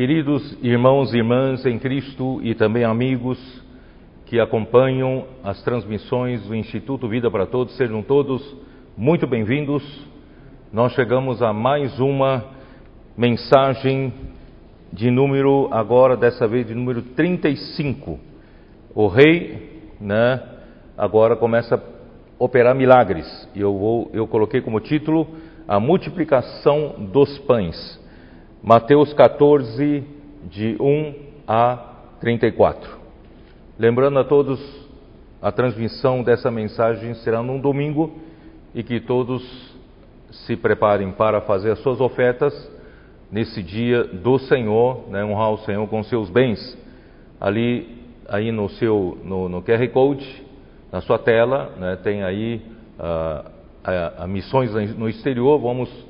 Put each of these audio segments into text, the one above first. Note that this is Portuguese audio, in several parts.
Queridos irmãos e irmãs em Cristo e também amigos que acompanham as transmissões do Instituto Vida para Todos, sejam todos muito bem-vindos. Nós chegamos a mais uma mensagem de número, agora dessa vez de número 35. O rei, né, agora começa a operar milagres. E eu, vou, eu coloquei como título a multiplicação dos pães. Mateus 14, de 1 a 34. Lembrando a todos, a transmissão dessa mensagem será num domingo e que todos se preparem para fazer as suas ofertas nesse dia do Senhor, né, honrar o Senhor com seus bens. Ali, aí no seu, no, no QR Code, na sua tela, né, tem aí uh, a, a missões no exterior, vamos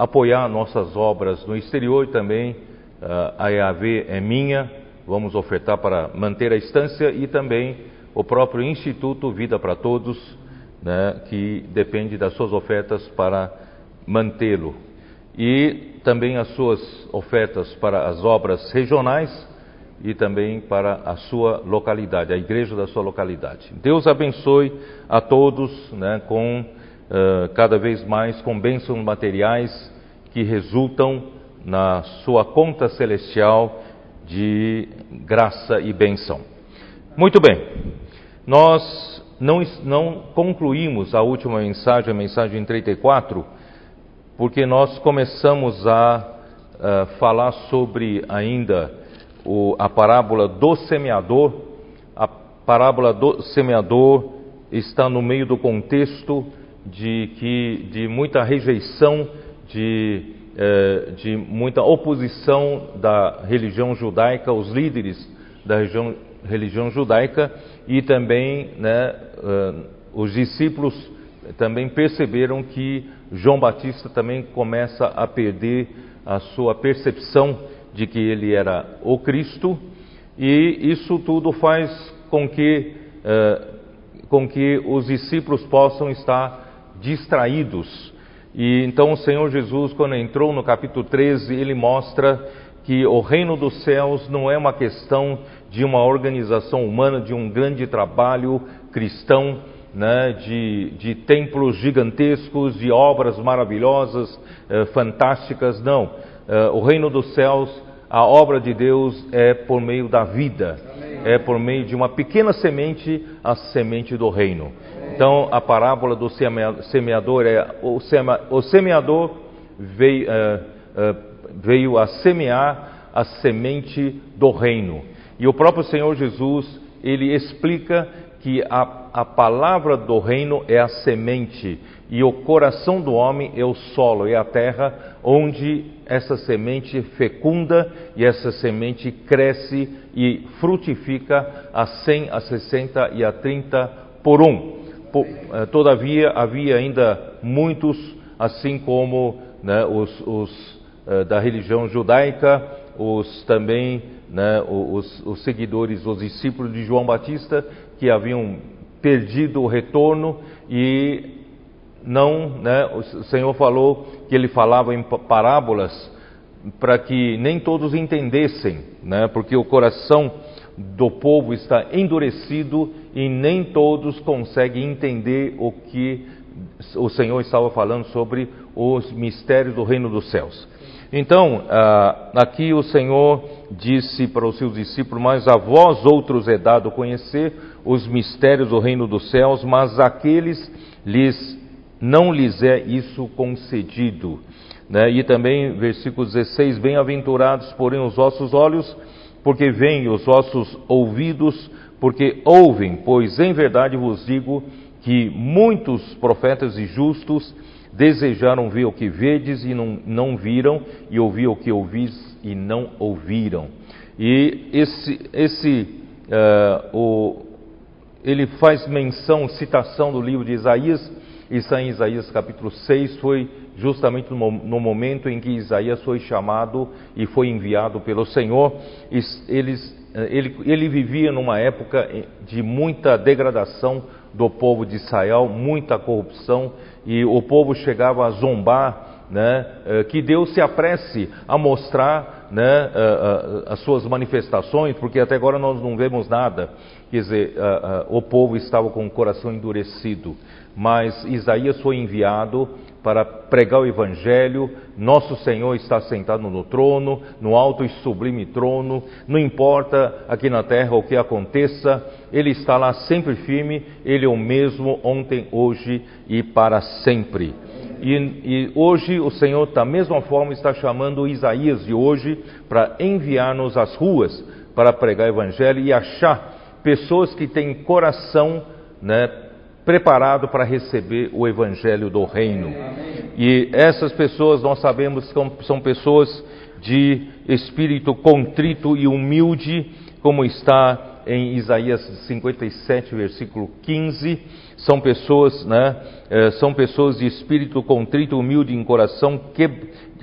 apoiar nossas obras no exterior e também uh, a EAV é minha, vamos ofertar para manter a estância e também o próprio Instituto Vida para Todos, né, que depende das suas ofertas para mantê-lo. E também as suas ofertas para as obras regionais e também para a sua localidade, a igreja da sua localidade. Deus abençoe a todos né, com uh, cada vez mais com bênçãos materiais que resultam na sua conta celestial de graça e benção. Muito bem, nós não, não concluímos a última mensagem, a mensagem 34, porque nós começamos a uh, falar sobre ainda o, a parábola do semeador. A parábola do semeador está no meio do contexto de, que, de muita rejeição, de, eh, de muita oposição da religião judaica, os líderes da religião, religião judaica e também né, eh, os discípulos também perceberam que João Batista também começa a perder a sua percepção de que ele era o Cristo e isso tudo faz com que, eh, com que os discípulos possam estar distraídos. E então o Senhor Jesus, quando entrou no capítulo 13, ele mostra que o reino dos céus não é uma questão de uma organização humana, de um grande trabalho cristão, né, de, de templos gigantescos, de obras maravilhosas, eh, fantásticas. Não. Eh, o reino dos céus, a obra de Deus é por meio da vida, Amém. é por meio de uma pequena semente, a semente do reino. Então, a parábola do semeador é: o semeador veio, uh, uh, veio a semear a semente do reino. E o próprio Senhor Jesus, ele explica que a, a palavra do reino é a semente e o coração do homem é o solo, é a terra onde essa semente fecunda e essa semente cresce e frutifica a 100, a 60 e a 30 por um. Eh, todavia havia ainda muitos, assim como né, os, os uh, da religião judaica, os também né, os, os, seguidores, os discípulos de João Batista, que haviam perdido o retorno e não, né, o Senhor falou que ele falava em parábolas para que nem todos entendessem, né, porque o coração do povo está endurecido e nem todos conseguem entender o que o Senhor estava falando sobre os mistérios do reino dos céus. Então, ah, aqui o Senhor disse para os seus discípulos: Mas a vós outros é dado conhecer os mistérios do reino dos céus, mas aqueles lhes não lhes é isso concedido. Né? E também, versículo 16: Bem-aventurados, porém, os vossos olhos porque veem os vossos ouvidos, porque ouvem, pois em verdade vos digo que muitos profetas e justos desejaram ver o que vedes e não, não viram, e ouvir o que ouvis e não ouviram. E esse, esse uh, o, ele faz menção, citação do livro de Isaías, isso em Isaías capítulo 6 foi justamente no momento em que Isaías foi chamado e foi enviado pelo Senhor. Eles, eh, ele, ele vivia numa época de muita degradação do povo de Israel, muita corrupção, e o povo chegava a zombar né, eh, que Deus se apresse a mostrar né, eh, eh, as suas manifestações, porque até agora nós não vemos nada. Quer dizer, o povo estava com o coração endurecido, mas Isaías foi enviado para pregar o Evangelho. Nosso Senhor está sentado no trono, no alto e sublime trono. Não importa aqui na terra o que aconteça, Ele está lá sempre firme. Ele é o mesmo ontem, hoje e para sempre. E, e, hoje o Senhor, da mesma forma, está chamando Isaías de hoje para enviar-nos às ruas para pregar o Evangelho e achar pessoas que têm coração né, preparado para receber o Evangelho do Reino. E essas pessoas nós sabemos que são, pessoas de espírito contrito e humilde, como está em Isaías 57, versículo 15, são pessoas, né, eh, são pessoas de espírito contrito, humilde, em coração que,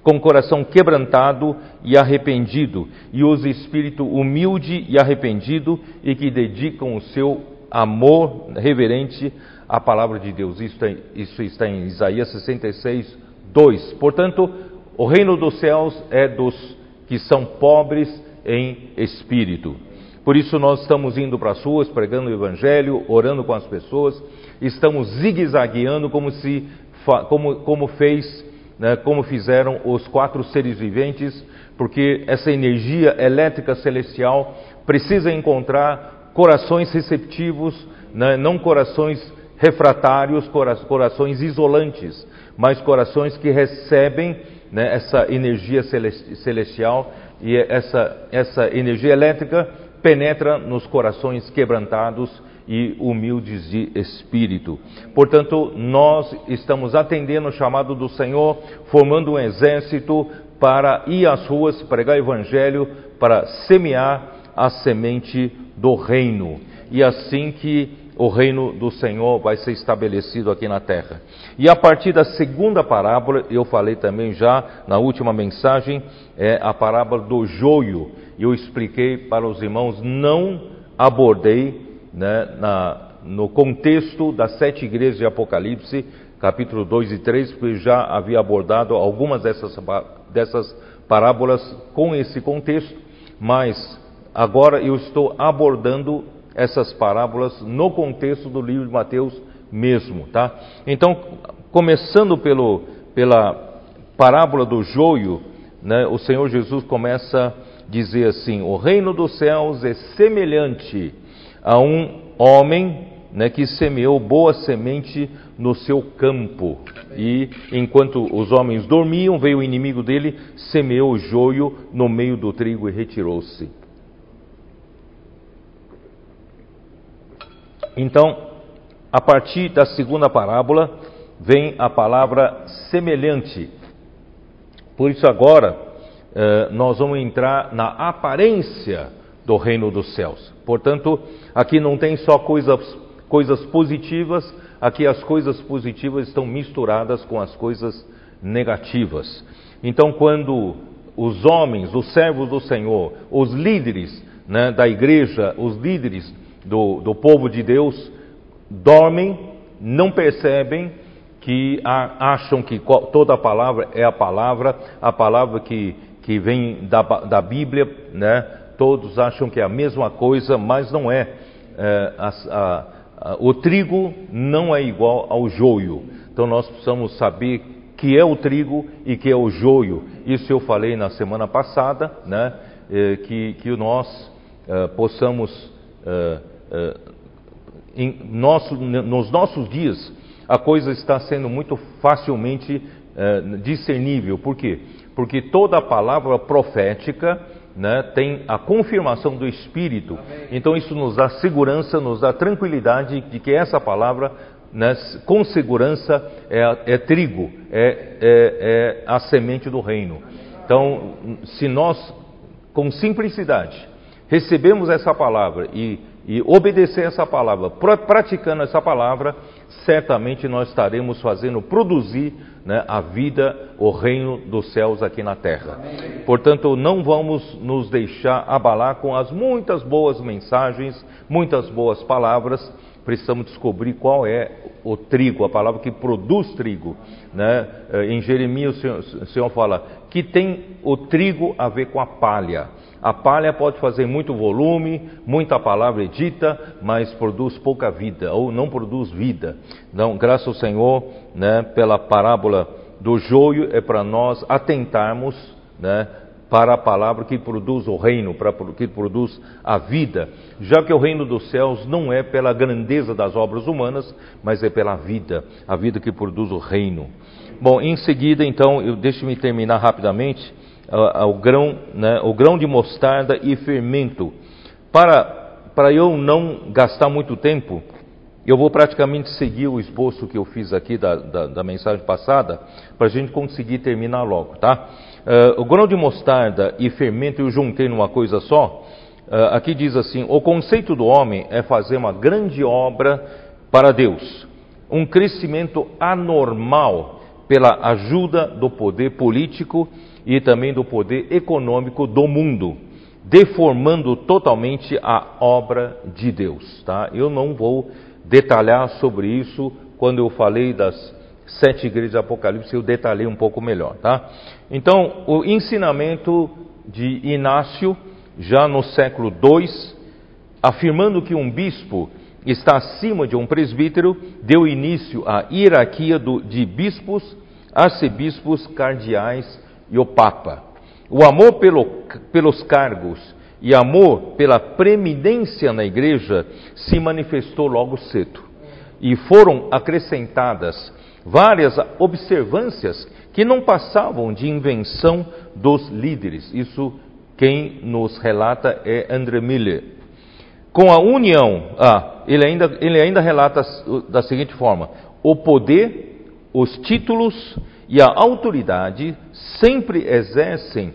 com coração quebrantado e arrependido, e os espírito humilde e arrependido e que dedicam o seu amor reverente à palavra de Deus. Isso, isso está em Isaías 66, 2. Portanto, o reino dos céus é dos que são pobres em espírito. Por isso nós estamos indo para as ruas, pregando o Evangelho, orando com as pessoas, estamos zigue-zagueando como se, como, como fez, né, como fizeram os quatro seres viventes, porque essa energia elétrica celestial precisa encontrar corações receptivos, né, não corações refratários, corações isolantes, mas corações que recebem né, essa energia celestial e essa, essa energia elétrica penetra nos corações quebrantados e humildes de espírito. Portanto, nós estamos atendendo o chamado do Senhor, formando um exército para ir às ruas, pregar o evangelho, para semear a semente do reino. E assim que o reino do Senhor vai ser estabelecido aqui na terra. E a partir da segunda parábola, eu falei também já na última mensagem, é a parábola do joio. Eu expliquei para os irmãos, não abordei né, na, no contexto das sete igrejas de Apocalipse, capítulo 2 e 3, porque já havia abordado algumas dessas, dessas parábolas com esse contexto, mas agora eu estou abordando essas parábolas no contexto do livro de Mateus mesmo, tá? Então, começando pelo, pela parábola do joio, né, o Senhor Jesus começa a dizer assim: O reino dos céus é semelhante a um homem né, que semeou boa semente no seu campo. E enquanto os homens dormiam, veio o inimigo dele, semeou o joio no meio do trigo e retirou-se. Então, a partir da segunda parábola, vem a palavra semelhante. Por isso, agora, eh, nós vamos entrar na aparência do reino dos céus. Portanto, aqui não tem só coisas, coisas positivas, aqui as coisas positivas estão misturadas com as coisas negativas. Então, quando os homens, os servos do Senhor, os líderes né, da igreja, os líderes do, do povo de Deus dormem, não percebem que acham que toda a palavra é a palavra, a palavra que, que vem da, da Bíblia, né? todos acham que é a mesma coisa, mas não é. é a, a, a, o trigo não é igual ao joio. Então nós precisamos saber que é o trigo e que é o joio. Isso eu falei na semana passada, né? É, que, que nós é, possamos eh, nosso, nos nossos dias, a coisa está sendo muito facilmente eh, discernível. Por quê? Porque toda palavra profética né, tem a confirmação do Espírito. Amém. Então isso nos dá segurança, nos dá tranquilidade de que essa palavra, né, com segurança, é, é trigo, é, é, é a semente do reino. Então, se nós, com simplicidade, recebemos essa palavra e e obedecer essa palavra, praticando essa palavra, certamente nós estaremos fazendo produzir né, a vida, o reino dos céus aqui na terra. Amém. Portanto, não vamos nos deixar abalar com as muitas boas mensagens, muitas boas palavras. Precisamos descobrir qual é o trigo, a palavra que produz trigo. Né? Eh, em Jeremias o Senhor, o Senhor fala que tem o trigo a ver com a palha. A palha pode fazer muito volume, muita palavra dita, mas produz pouca vida, ou não produz vida. Então, graças ao Senhor, né, pela parábola do joio, é para nós atentarmos né, para a palavra que produz o reino, para que produz a vida, já que o reino dos céus não é pela grandeza das obras humanas, mas é pela vida, a vida que produz o reino. Bom, em seguida, então, eu deixe-me terminar rapidamente o grão, né, o grão de mostarda e fermento. Para, para eu não gastar muito tempo, eu vou praticamente seguir o esboço que eu fiz aqui da, da, da mensagem passada, para a gente conseguir terminar logo, tá? Uh, o grão de mostarda e fermento eu juntei numa coisa só. Uh, aqui diz assim: o conceito do homem é fazer uma grande obra para Deus, um crescimento anormal pela ajuda do poder político e também do poder econômico do mundo, deformando totalmente a obra de Deus. Tá? Eu não vou detalhar sobre isso quando eu falei das sete igrejas de Apocalipse, eu detalhei um pouco melhor. Tá? Então, o ensinamento de Inácio, já no século II, afirmando que um bispo está acima de um presbítero, deu início à hierarquia do, de bispos, arcebispos, cardeais e o Papa. O amor pelo, pelos cargos e amor pela preeminência na igreja se manifestou logo cedo. E foram acrescentadas várias observâncias que não passavam de invenção dos líderes. Isso quem nos relata é André Miller. Com a união, ah, ele ainda, ele ainda relata da seguinte forma: o poder, os títulos e a autoridade sempre exercem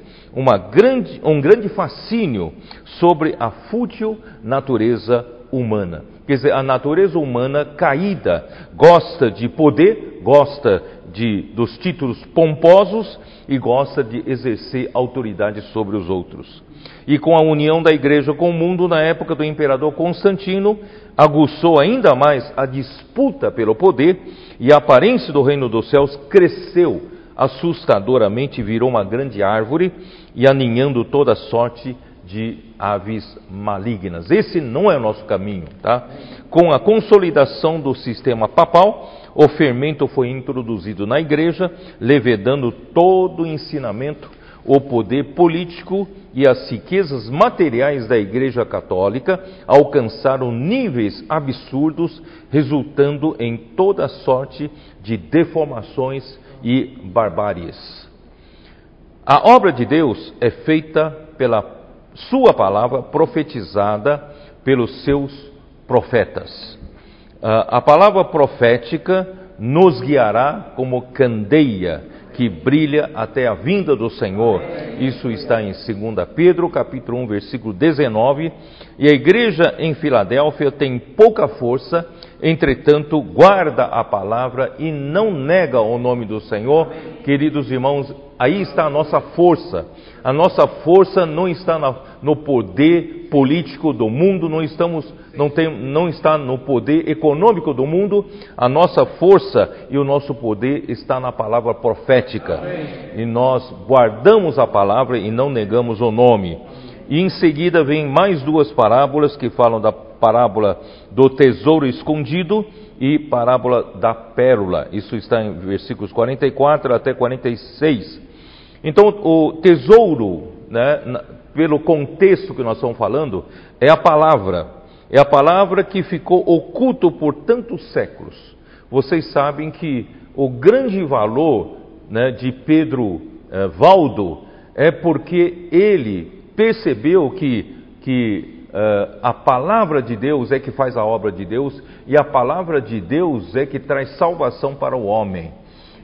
grande, um grande fascínio sobre a fútil natureza humana. Quer dizer, a natureza humana caída gosta de poder, gosta de, dos títulos pomposos e gosta de exercer autoridade sobre os outros. E com a união da igreja com o mundo na época do imperador Constantino, aguçou ainda mais a disputa pelo poder e a aparência do reino dos céus cresceu assustadoramente, virou uma grande árvore e aninhando toda sorte de aves malignas. Esse não é o nosso caminho, tá? Com a consolidação do sistema papal, o fermento foi introduzido na igreja, levedando todo o ensinamento, o poder político e as riquezas materiais da Igreja Católica alcançaram níveis absurdos, resultando em toda sorte de deformações e barbáries. A obra de Deus é feita pela Sua palavra profetizada pelos seus profetas. A palavra profética nos guiará como candeia que brilha até a vinda do Senhor. Isso está em 2 Pedro, capítulo 1, versículo 19. E a igreja em Filadélfia tem pouca força, entretanto guarda a palavra e não nega o nome do Senhor. Queridos irmãos, aí está a nossa força. A nossa força não está no poder político do mundo, não, estamos, não, tem, não está no poder econômico do mundo, a nossa força e o nosso poder está na palavra profética. E nós guardamos a palavra e não negamos o nome. E em seguida vem mais duas parábolas que falam da parábola do tesouro escondido e parábola da pérola. Isso está em versículos 44 até 46. Então, o tesouro, né, pelo contexto que nós estamos falando, é a palavra. É a palavra que ficou oculto por tantos séculos. Vocês sabem que o grande valor né, de Pedro eh, Valdo é porque ele percebeu que, que uh, a palavra de Deus é que faz a obra de Deus e a palavra de Deus é que traz salvação para o homem.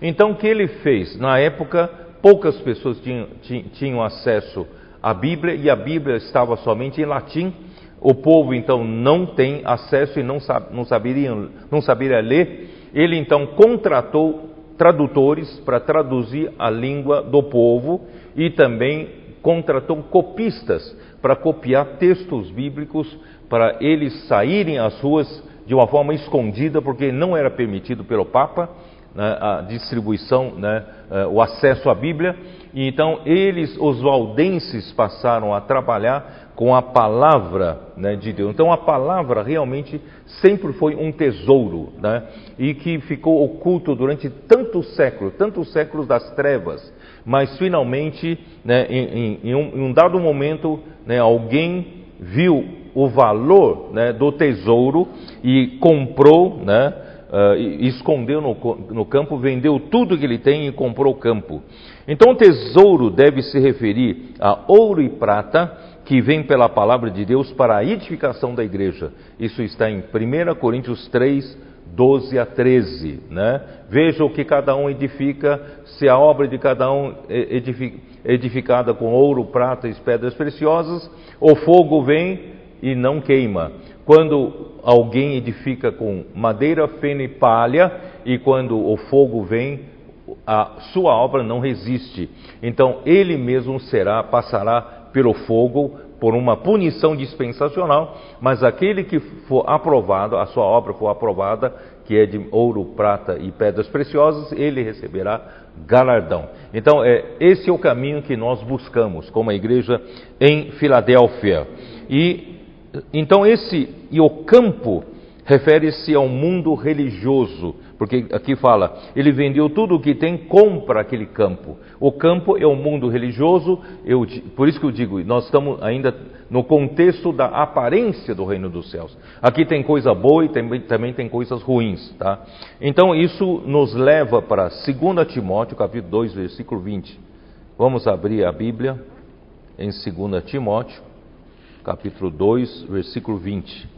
Então, o que ele fez? Na época, poucas pessoas tinham, tinham acesso à Bíblia e a Bíblia estava somente em latim. O povo então não tem acesso e não, não, saberia, não saberia ler. Ele então contratou tradutores para traduzir a língua do povo e também contratou copistas para copiar textos bíblicos para eles saírem às ruas de uma forma escondida, porque não era permitido pelo Papa né, a distribuição, né, eh, o acesso à Bíblia. E então eles, os valdenses, passaram a trabalhar com a palavra né, de Deus. Então a palavra realmente sempre foi um tesouro, né, e que ficou oculto durante tantos séculos, tantos séculos das trevas. Mas finalmente, né, em, em, um, em, um, dado momento, né, alguém viu o valor né, do tesouro e comprou, né, uh, escondeu no, no campo, vendeu tudo que ele tem e comprou o campo. Então, tesouro deve se referir a ouro e prata que vem pela palavra de Deus para a edificação da igreja. Isso está em 1 Coríntios 3, 12 a 13. Né? Veja o que cada um edifica, se a obra de cada um é edificada com ouro, prata e pedras preciosas, o fogo vem e não queima. Quando alguém edifica com madeira, feno e palha, e quando o fogo vem, a sua obra não resiste. Então ele mesmo será, passará pelo fogo por uma punição dispensacional, mas aquele que for aprovado, a sua obra for aprovada, que é de ouro, prata e pedras preciosas, ele receberá galardão. Então, é, esse é o caminho que nós buscamos como a igreja em Filadélfia. E então esse e o campo refere-se ao mundo religioso, porque aqui fala, ele vendeu tudo o que tem, compra aquele campo. O campo é o mundo religioso, eu, por isso que eu digo, nós estamos ainda no contexto da aparência do reino dos céus. Aqui tem coisa boa e também, também tem coisas ruins, tá? Então isso nos leva para 2 Timóteo, capítulo 2, versículo 20. Vamos abrir a Bíblia em 2 Timóteo, capítulo 2, versículo 20.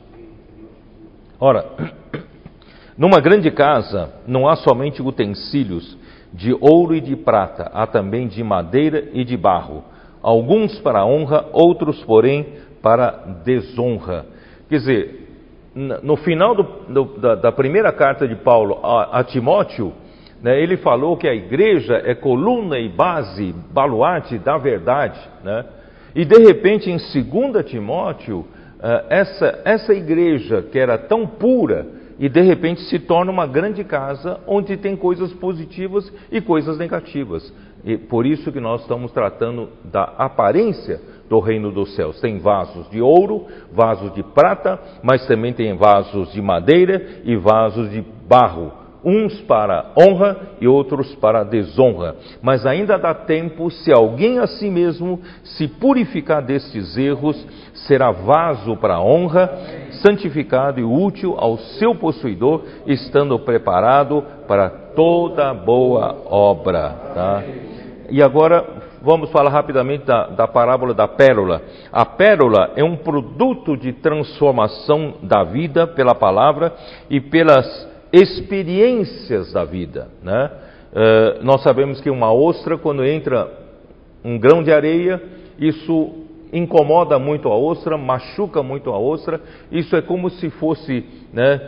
Ora, numa grande casa não há somente utensílios de ouro e de prata, há também de madeira e de barro, alguns para honra, outros, porém, para desonra. Quer dizer, no final do, do, da, da, primeira carta de Paulo a, a Timóteo, né, ele falou que a igreja é coluna e base, baluarte da verdade. Né? E de repente, em 2 Timóteo, ah, essa, essa igreja que era tão pura e de repente se torna uma grande casa onde tem coisas positivas e coisas negativas. E por isso que nós estamos tratando da aparência do reino dos céus. Tem vasos de ouro, vasos de prata, mas também tem vasos de madeira e vasos de barro uns para honra e outros para desonra. Mas ainda dá tempo, se alguém a si mesmo se purificar destes erros, será vaso para honra, santificado e útil ao seu possuidor, estando preparado para toda boa obra. Tá? E agora vamos falar rapidamente da, da parábola da pérola. A pérola é um produto de transformação da vida pela palavra e pelas experiências da vida. Né? Uh, nós sabemos que uma ostra, quando entra um grão de areia, isso incomoda muito a ostra, machuca muito a ostra. Isso é como se fosse, né,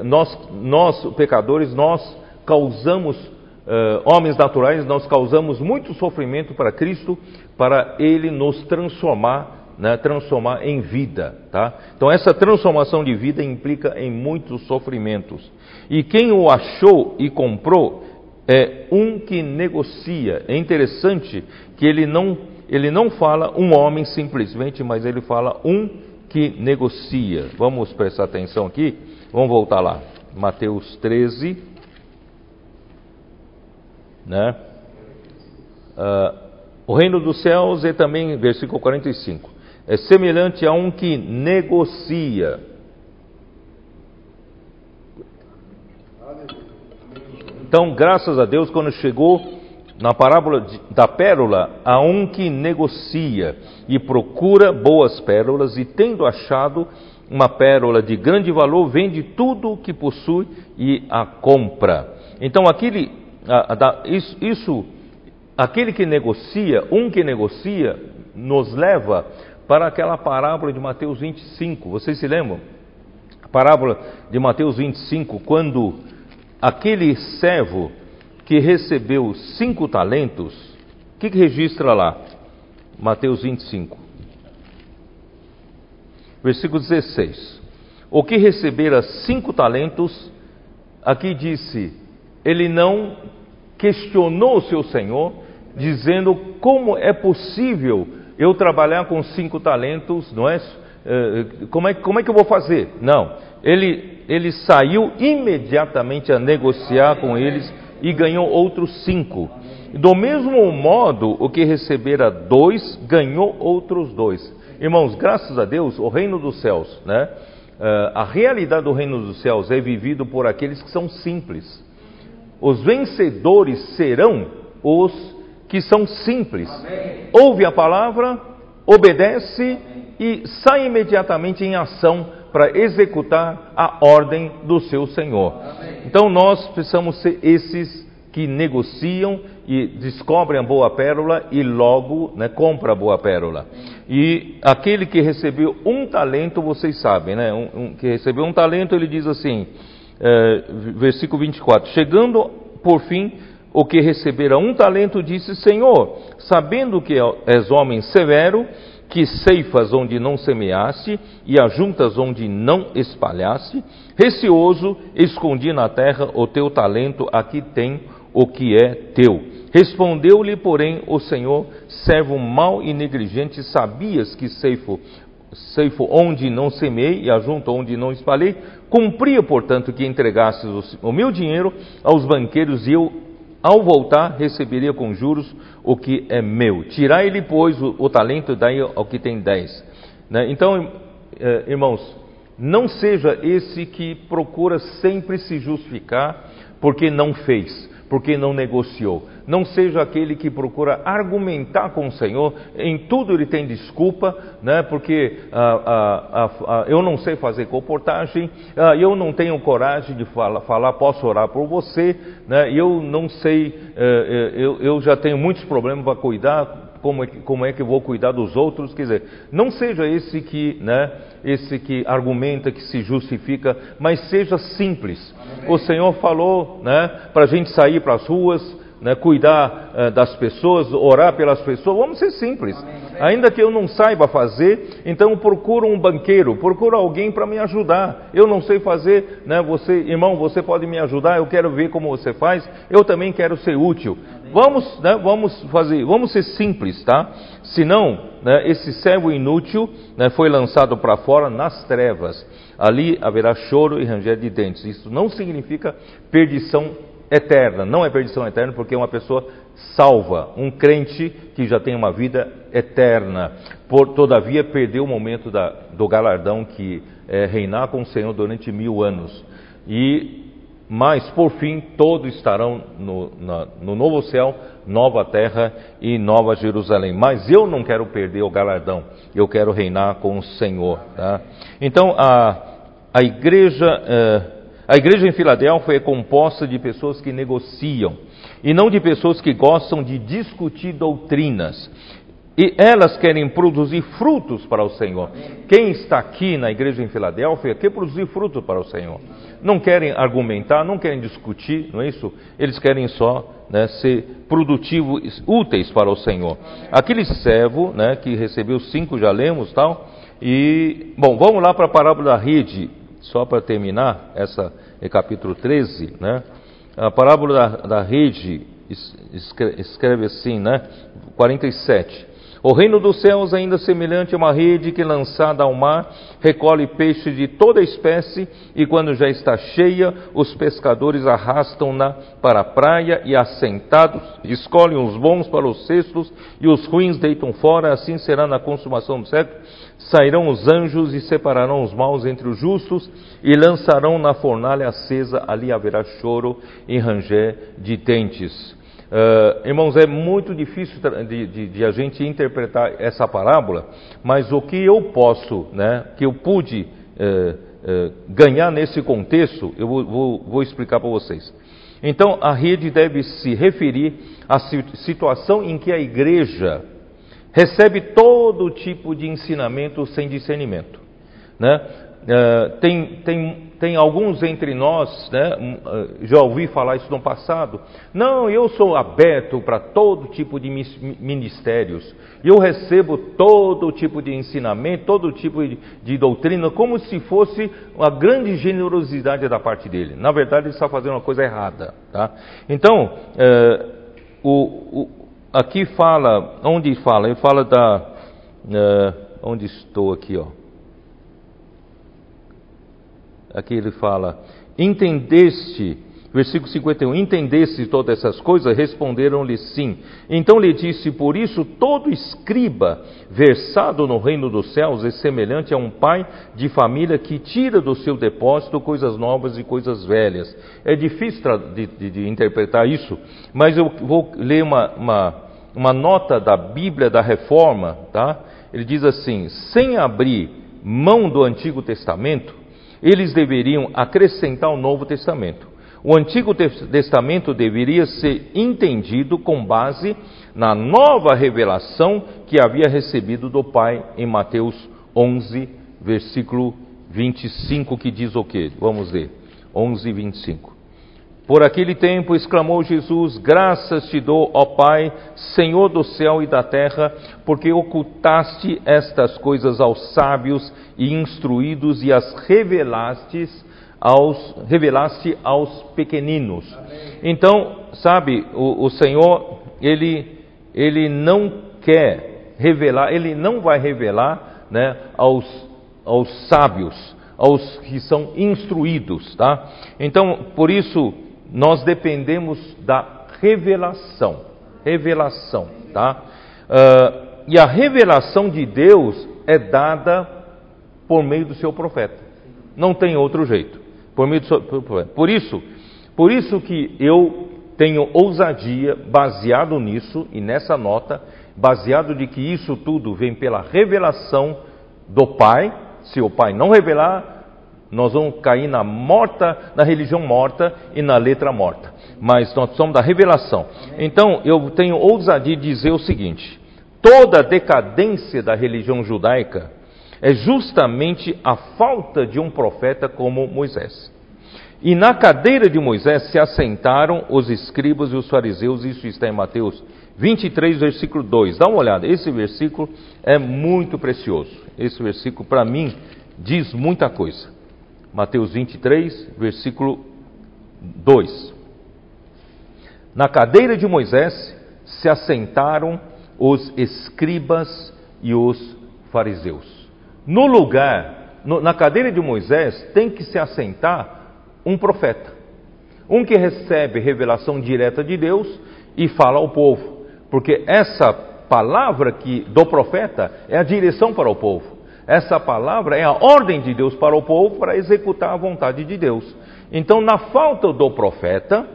uh, nós, nós, pecadores, nós causamos, uh, homens naturais, nós causamos muito sofrimento para Cristo, para Ele nos transformar né, transformar em vida. Tá? Então, essa transformação de vida implica em muitos sofrimentos. E quem o achou e comprou é um que negocia. É interessante que ele não, ele não fala um homem simplesmente, mas ele fala um que negocia. Vamos prestar atenção aqui? Vamos voltar lá. Mateus 13. Né? Uh, o reino dos céus é também, versículo 45 é semelhante a um que negocia. Então, graças a Deus, quando chegou na parábola da pérola, a um que negocia e procura boas pérolas, e tendo achado uma pérola de grande valor, vende tudo o que possui e a compra. Então, aquele, isso, isso, aquele que negocia, um que negocia, nos leva para aquela parábola de Mateus 25. Vocês se lembram? A parábola de Mateus 25, quando aquele servo que recebeu cinco talentos, o que, que registra lá? Mateus 25, versículo 16. o que recebera cinco talentos, aqui disse, ele não questionou o seu senhor, dizendo como é possível eu trabalhar com cinco talentos, não é? Eh, como é, como é que eu vou fazer? Não. Ele, ele saiu imediatamente a negociar com eles e ganhou outros cinco. Do mesmo modo, o que recebera dois, ganhou outros dois. Irmãos, graças a Deus, o reino dos céus, né? Uh, a realidade do reino dos céus é vivido por aqueles que são simples. Os vencedores serão os que são simples. Amém. Ouve a palavra, obedece Amém. e sai imediatamente em ação para executar a ordem do seu Senhor. Amém. Então nós precisamos ser esses que negociam e descobrem a boa pérola e logo né, compra a boa pérola. E aquele que recebeu um talento, vocês sabem, né? Um, um, que recebeu um talento, ele diz assim, é, versículo 24: Chegando por fim, o que recebera um talento disse: Senhor, sabendo que és homem severo, que ceifas onde não semeaste e ajuntas onde não espalhaste, receoso, escondi na terra o teu talento, aqui tem o que é teu. Respondeu-lhe, porém, o Senhor: servo mau e negligente, sabias que ceifo, ceifo onde não semei e ajunto onde não espalhei? Cumpria, portanto, que entregasses o meu dinheiro aos banqueiros e eu, ao voltar, receberia com juros o que é meu. Tirai-lhe, pois, o, o, talento dai ao que tem dez. Né? Então, eh, irmãos, não seja esse que procura sempre se justificar porque não fez porque não negociou. Não seja aquele que procura argumentar com o Senhor, em tudo ele tem desculpa, né? porque ah, ah, ah, eu não sei fazer comportagem, ah, eu não tenho coragem de falar, falar posso orar por você, né? eu não sei, eh, eh, eu, eu já tenho muitos problemas para cuidar, como é, que, como é que eu vou cuidar dos outros? Quer dizer, não seja esse que, né, esse que argumenta, que se justifica, mas seja simples. Amém. O Senhor falou, né, para a gente sair para as ruas, né, cuidar uh, das pessoas, orar pelas pessoas, vamos ser simples. Amém. Ainda que eu não saiba fazer, então procuro um banqueiro, procuro alguém para me ajudar. Eu não sei fazer, né, você, irmão, você pode me ajudar, eu quero ver como você faz, eu também quero ser útil. Vamos, né, vamos fazer, vamos ser simples, tá? Senão, né, esse servo inútil né, foi lançado para fora nas trevas. Ali haverá choro e ranger de dentes. Isso não significa perdição eterna. Não é perdição eterna porque é uma pessoa salva, um crente que já tem uma vida eterna. Por, todavia, perdeu o momento da, do galardão que é reinar com o Senhor durante mil anos. E mas por fim todos estarão no, na, no, novo céu, nova terra e nova Jerusalém. Mas eu não quero perder o galardão, eu quero reinar com o Senhor. Tá? Então a, a igreja eh, a igreja em Filadélfia é composta de pessoas que negociam e não de pessoas que gostam de discutir doutrinas. E elas querem produzir frutos para o Senhor. Quem está aqui na igreja em Filadélfia quer produzir frutos para o Senhor. Não querem argumentar, não querem discutir, não é isso? Eles querem só né, ser produtivos, úteis para o Senhor. Aquele servo né, que recebeu cinco, já lemos tal. E, bom, vamos lá para a parábola da rede, só para terminar, essa é capítulo 13, né? A parábola da, da rede escreve assim, né? 47. O reino dos céus, ainda semelhante a uma rede que, lançada ao mar, recolhe peixes de toda espécie, e quando já está cheia, os pescadores arrastam-na para a praia e, assentados, escolhem os bons para os cestos e os ruins deitam fora. Assim será na consumação do século. Sairão os anjos e separarão os maus entre os justos e lançarão na fornalha acesa. Ali haverá choro e ranger de dentes. Uh, irmãos, é muito difícil de, de, de, a gente interpretar essa parábola, mas o que eu posso, né, que eu pude uh, uh, ganhar nesse contexto, eu vou, vou, vou explicar para vocês. Então, a rede deve se referir à situação em que a igreja recebe todo tipo de ensinamento sem discernimento. Né? tem, tem tem alguns entre nós, né, ah, já ouvi falar isso no passado. Não, eu sou aberto para todo tipo de ministérios. Eu recebo todo tipo de ensinamento, todo tipo de, de doutrina, como se fosse uma grande generosidade da parte dele. Na verdade, ele está fazendo uma coisa errada. Tá? Então, é, o, o, aqui fala, onde fala? Ele fala da. É, onde estou aqui, ó. Aqui ele fala: Entendeste, versículo 51, entendeste todas essas coisas? Responderam-lhe sim. Então lhe disse: Por isso todo escriba versado no reino dos céus é semelhante a um pai de família que tira do seu depósito coisas novas e coisas velhas. É difícil de, de, de interpretar isso, mas eu vou ler uma, uma, uma nota da Bíblia da Reforma, tá? Ele diz assim: sem abrir mão do Antigo Testamento, eles deveriam acrescentar o Novo Testamento. O Antigo Testamento deveria ser entendido com base na nova revelação que havia recebido do Pai em Mateus 11, versículo 25, que diz o quê? Vamos ler. 11, 25. Por aquele tempo exclamou Jesus: Graças te dou, ó Pai, Senhor do céu e da terra, porque ocultaste estas coisas aos sábios e instruídos e as revelastes aos, revelaste aos pequeninos. Amém. Então, sabe, o, o Senhor, ele, ele não quer revelar, ele não vai revelar né, aos, aos sábios, aos que são instruídos, tá? Então, por isso nós dependemos da revelação. Revelação, tá? Uh, e a revelação de Deus é dada por meio do seu profeta. Não tem outro jeito. Por meio do seu. Por isso, por isso que eu tenho ousadia baseado nisso e nessa nota, baseado de que isso tudo vem pela revelação do Pai. Se o Pai não revelar, nós vamos cair na morta, na religião morta e na letra morta. Mas nós somos da revelação. Então, eu tenho ousadia de dizer o seguinte: toda a decadência da religião judaica é justamente a falta de um profeta como Moisés. E na cadeira de Moisés se assentaram os escribas e os fariseus, isso está em Mateus 23, versículo 2. Dá uma olhada, esse versículo é muito precioso. Esse versículo, para mim, diz muita coisa. Mateus 23, versículo 2. Na cadeira de Moisés se assentaram os escribas e os fariseus. No lugar, no, na cadeira de Moisés, tem que se assentar um profeta, um que recebe revelação direta de Deus e fala ao povo, porque essa palavra que do profeta é a direção para o povo. Essa palavra é a ordem de Deus para o povo para executar a vontade de Deus. Então, na falta do profeta,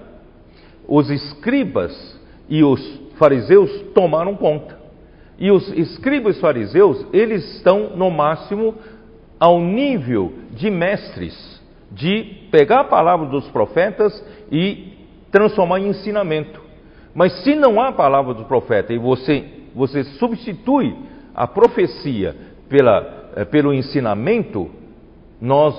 os escribas e os fariseus tomaram conta. E os escribas e fariseus, eles estão no máximo ao nível de mestres, de pegar a palavra dos profetas e transformar em ensinamento. Mas se não há palavra do profeta e você, você substitui a profecia pela pelo ensinamento, nós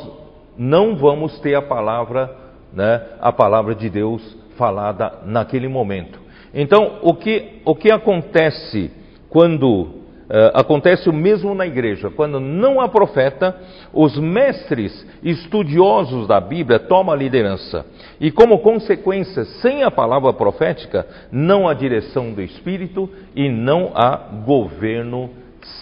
não vamos ter a palavra, né, a palavra de Deus falada naquele momento. Então, o que, o que acontece quando Uh, acontece o mesmo na igreja. Quando não há profeta, os mestres estudiosos da Bíblia tomam a liderança. E como consequência, sem a palavra profética, não há direção do Espírito e não há governo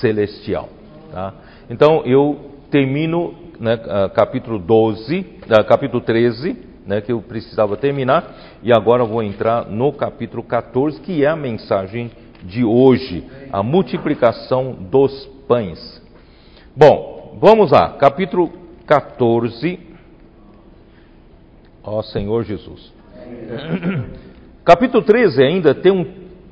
celestial. Tá? Então eu termino né, capítulo 12, capítulo 13, né, que eu precisava terminar, e agora vou entrar no capítulo 14, que é a mensagem de hoje, a multiplicação dos pães. Bom, vamos lá, capítulo 14. Ó Senhor Jesus. Capítulo 13 ainda tem um,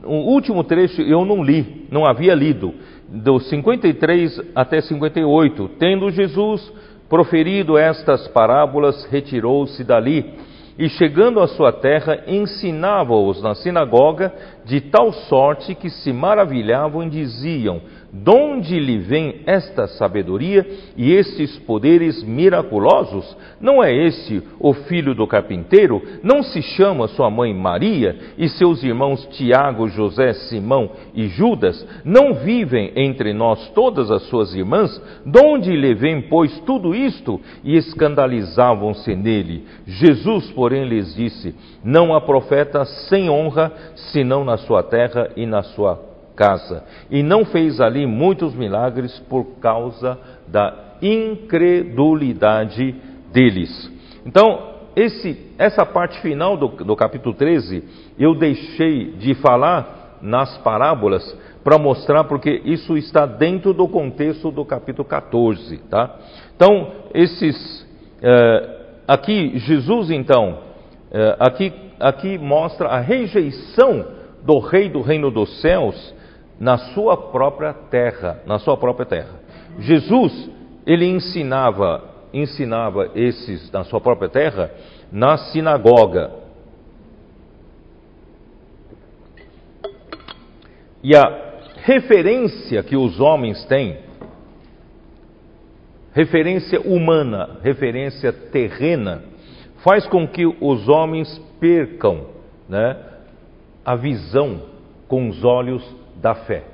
um último trecho eu não li, não havia lido do 53 até 58. Tendo Jesus proferido estas parábolas, retirou-se dali e chegando à sua terra, ensinava-os na sinagoga, de tal sorte que se maravilhavam e diziam: Donde lhe vem esta sabedoria e estes poderes miraculosos? Não é este o filho do carpinteiro? Não se chama sua mãe Maria e seus irmãos Tiago, José, Simão e Judas? Não vivem entre nós todas as suas irmãs? Donde lhe vem, pois, tudo isto? E escandalizavam-se nele. Jesus, porém, lhes disse: Não há profeta sem honra, senão na sua terra e na sua casa. E não fez ali muitos milagres por causa da incredulidade deles. Então, esse, essa parte final do, do capítulo 13, eu deixei de falar nas parábolas para mostrar porque isso está dentro do contexto do capítulo 14, tá? Então, esses, eh, aqui, Jesus então, eh, aqui, aqui mostra a rejeição do rei do reino dos céus na sua própria terra, na sua própria terra. Jesus, ele ensinava, ensinava esses na sua própria terra na sinagoga. E a referência que os homens têm, referência humana, referência terrena, faz com que os homens percam né, a visão com os olhos da fé.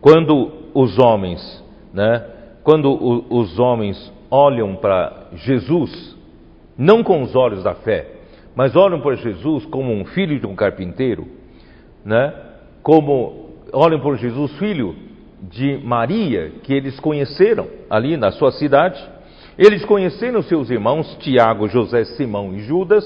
Quando os homens, né, quando o, os homens olham para Jesus, não com os olhos da fé, mas olham para Jesus como um filho de um carpinteiro, né, como olham para Jesus filho de Maria, que eles conheceram ali na sua cidade. Eles conheceram seus irmãos Tiago, José, Simão e Judas,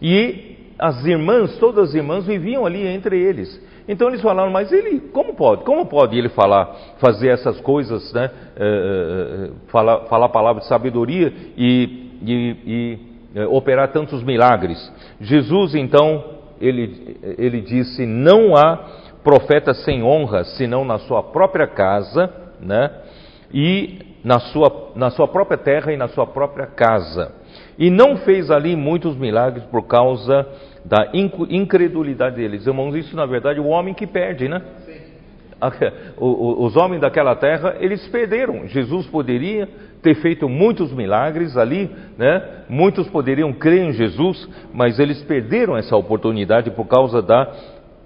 e as irmãs, todas as irmãs viviam ali entre eles. Então eles falaram, mas ele, como pode? Como pode ele falar, fazer essas coisas, né? É, falar, falar palavras de sabedoria e, e, e é, operar tantos milagres? Jesus, então, ele, ele disse: não há profeta sem honra, senão na sua própria casa, né? E na sua, na sua própria terra e na sua própria casa. E não fez ali muitos milagres por causa da incredulidade deles. Irmãos, isso na verdade é o homem que perde, né? Os homens daquela terra, eles perderam. Jesus poderia ter feito muitos milagres ali, né? Muitos poderiam crer em Jesus, mas eles perderam essa oportunidade por causa da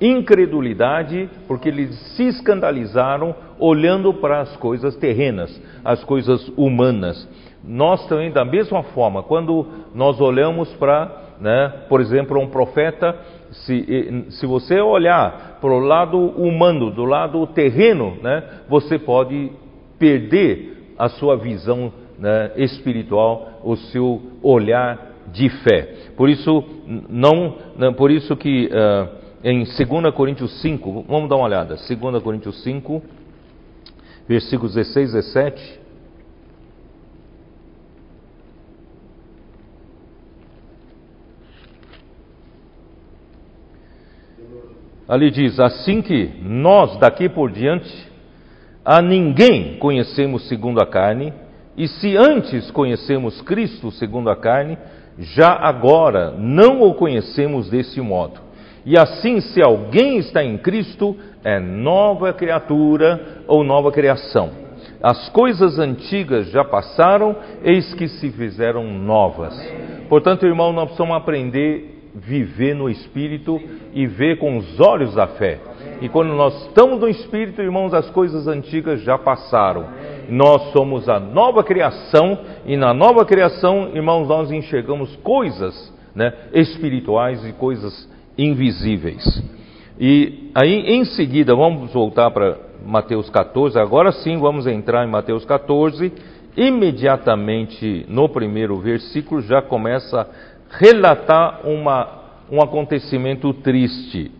incredulidade, porque eles se escandalizaram olhando para as coisas terrenas, as coisas humanas. Nós também, da mesma forma, quando nós olhamos para né? Por exemplo, um profeta, se, se você olhar para o lado humano, do lado terreno, né? Você pode perder a sua visão né, espiritual, o seu olhar de fé. Por isso, não, por isso que uh, em 2 Coríntios 5, vamos dar uma olhada, 2 Coríntios 5, versículos 16 e 17. Ali diz: Assim que nós daqui por diante a ninguém conhecemos segundo a carne, e se antes conhecemos Cristo segundo a carne, já agora não o conhecemos desse modo. E assim, se alguém está em Cristo, é nova criatura ou nova criação. As coisas antigas já passaram, eis que se fizeram novas. Portanto, irmão, nós precisamos aprender viver no Espírito e ver com os olhos da fé. E quando nós estamos no Espírito, irmãos, as coisas antigas já passaram. Nós somos a nova criação e na nova criação, irmãos, nós enxergamos coisas né, espirituais e coisas invisíveis. E aí, em seguida, vamos voltar para Mateus 14. Agora sim, vamos entrar em Mateus 14. Imediatamente no primeiro versículo já começa relatar uma, um acontecimento triste.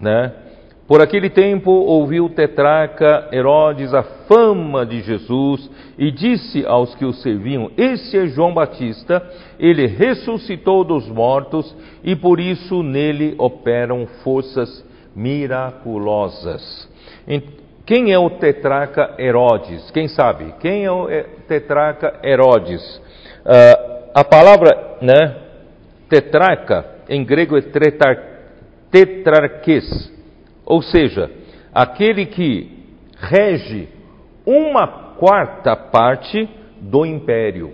Né? Por aquele tempo ouviu o tetrarca Herodes a fama de Jesus e disse aos que o serviam: Esse é João Batista, ele ressuscitou dos mortos e por isso nele operam forças miraculosas. Quem é o tetrarca Herodes? Quem sabe? Quem é o tetrarca Herodes? Uh, a palavra, né, tetrarca, em grego é tretar, tetrarques, ou seja, aquele que rege uma quarta parte do império.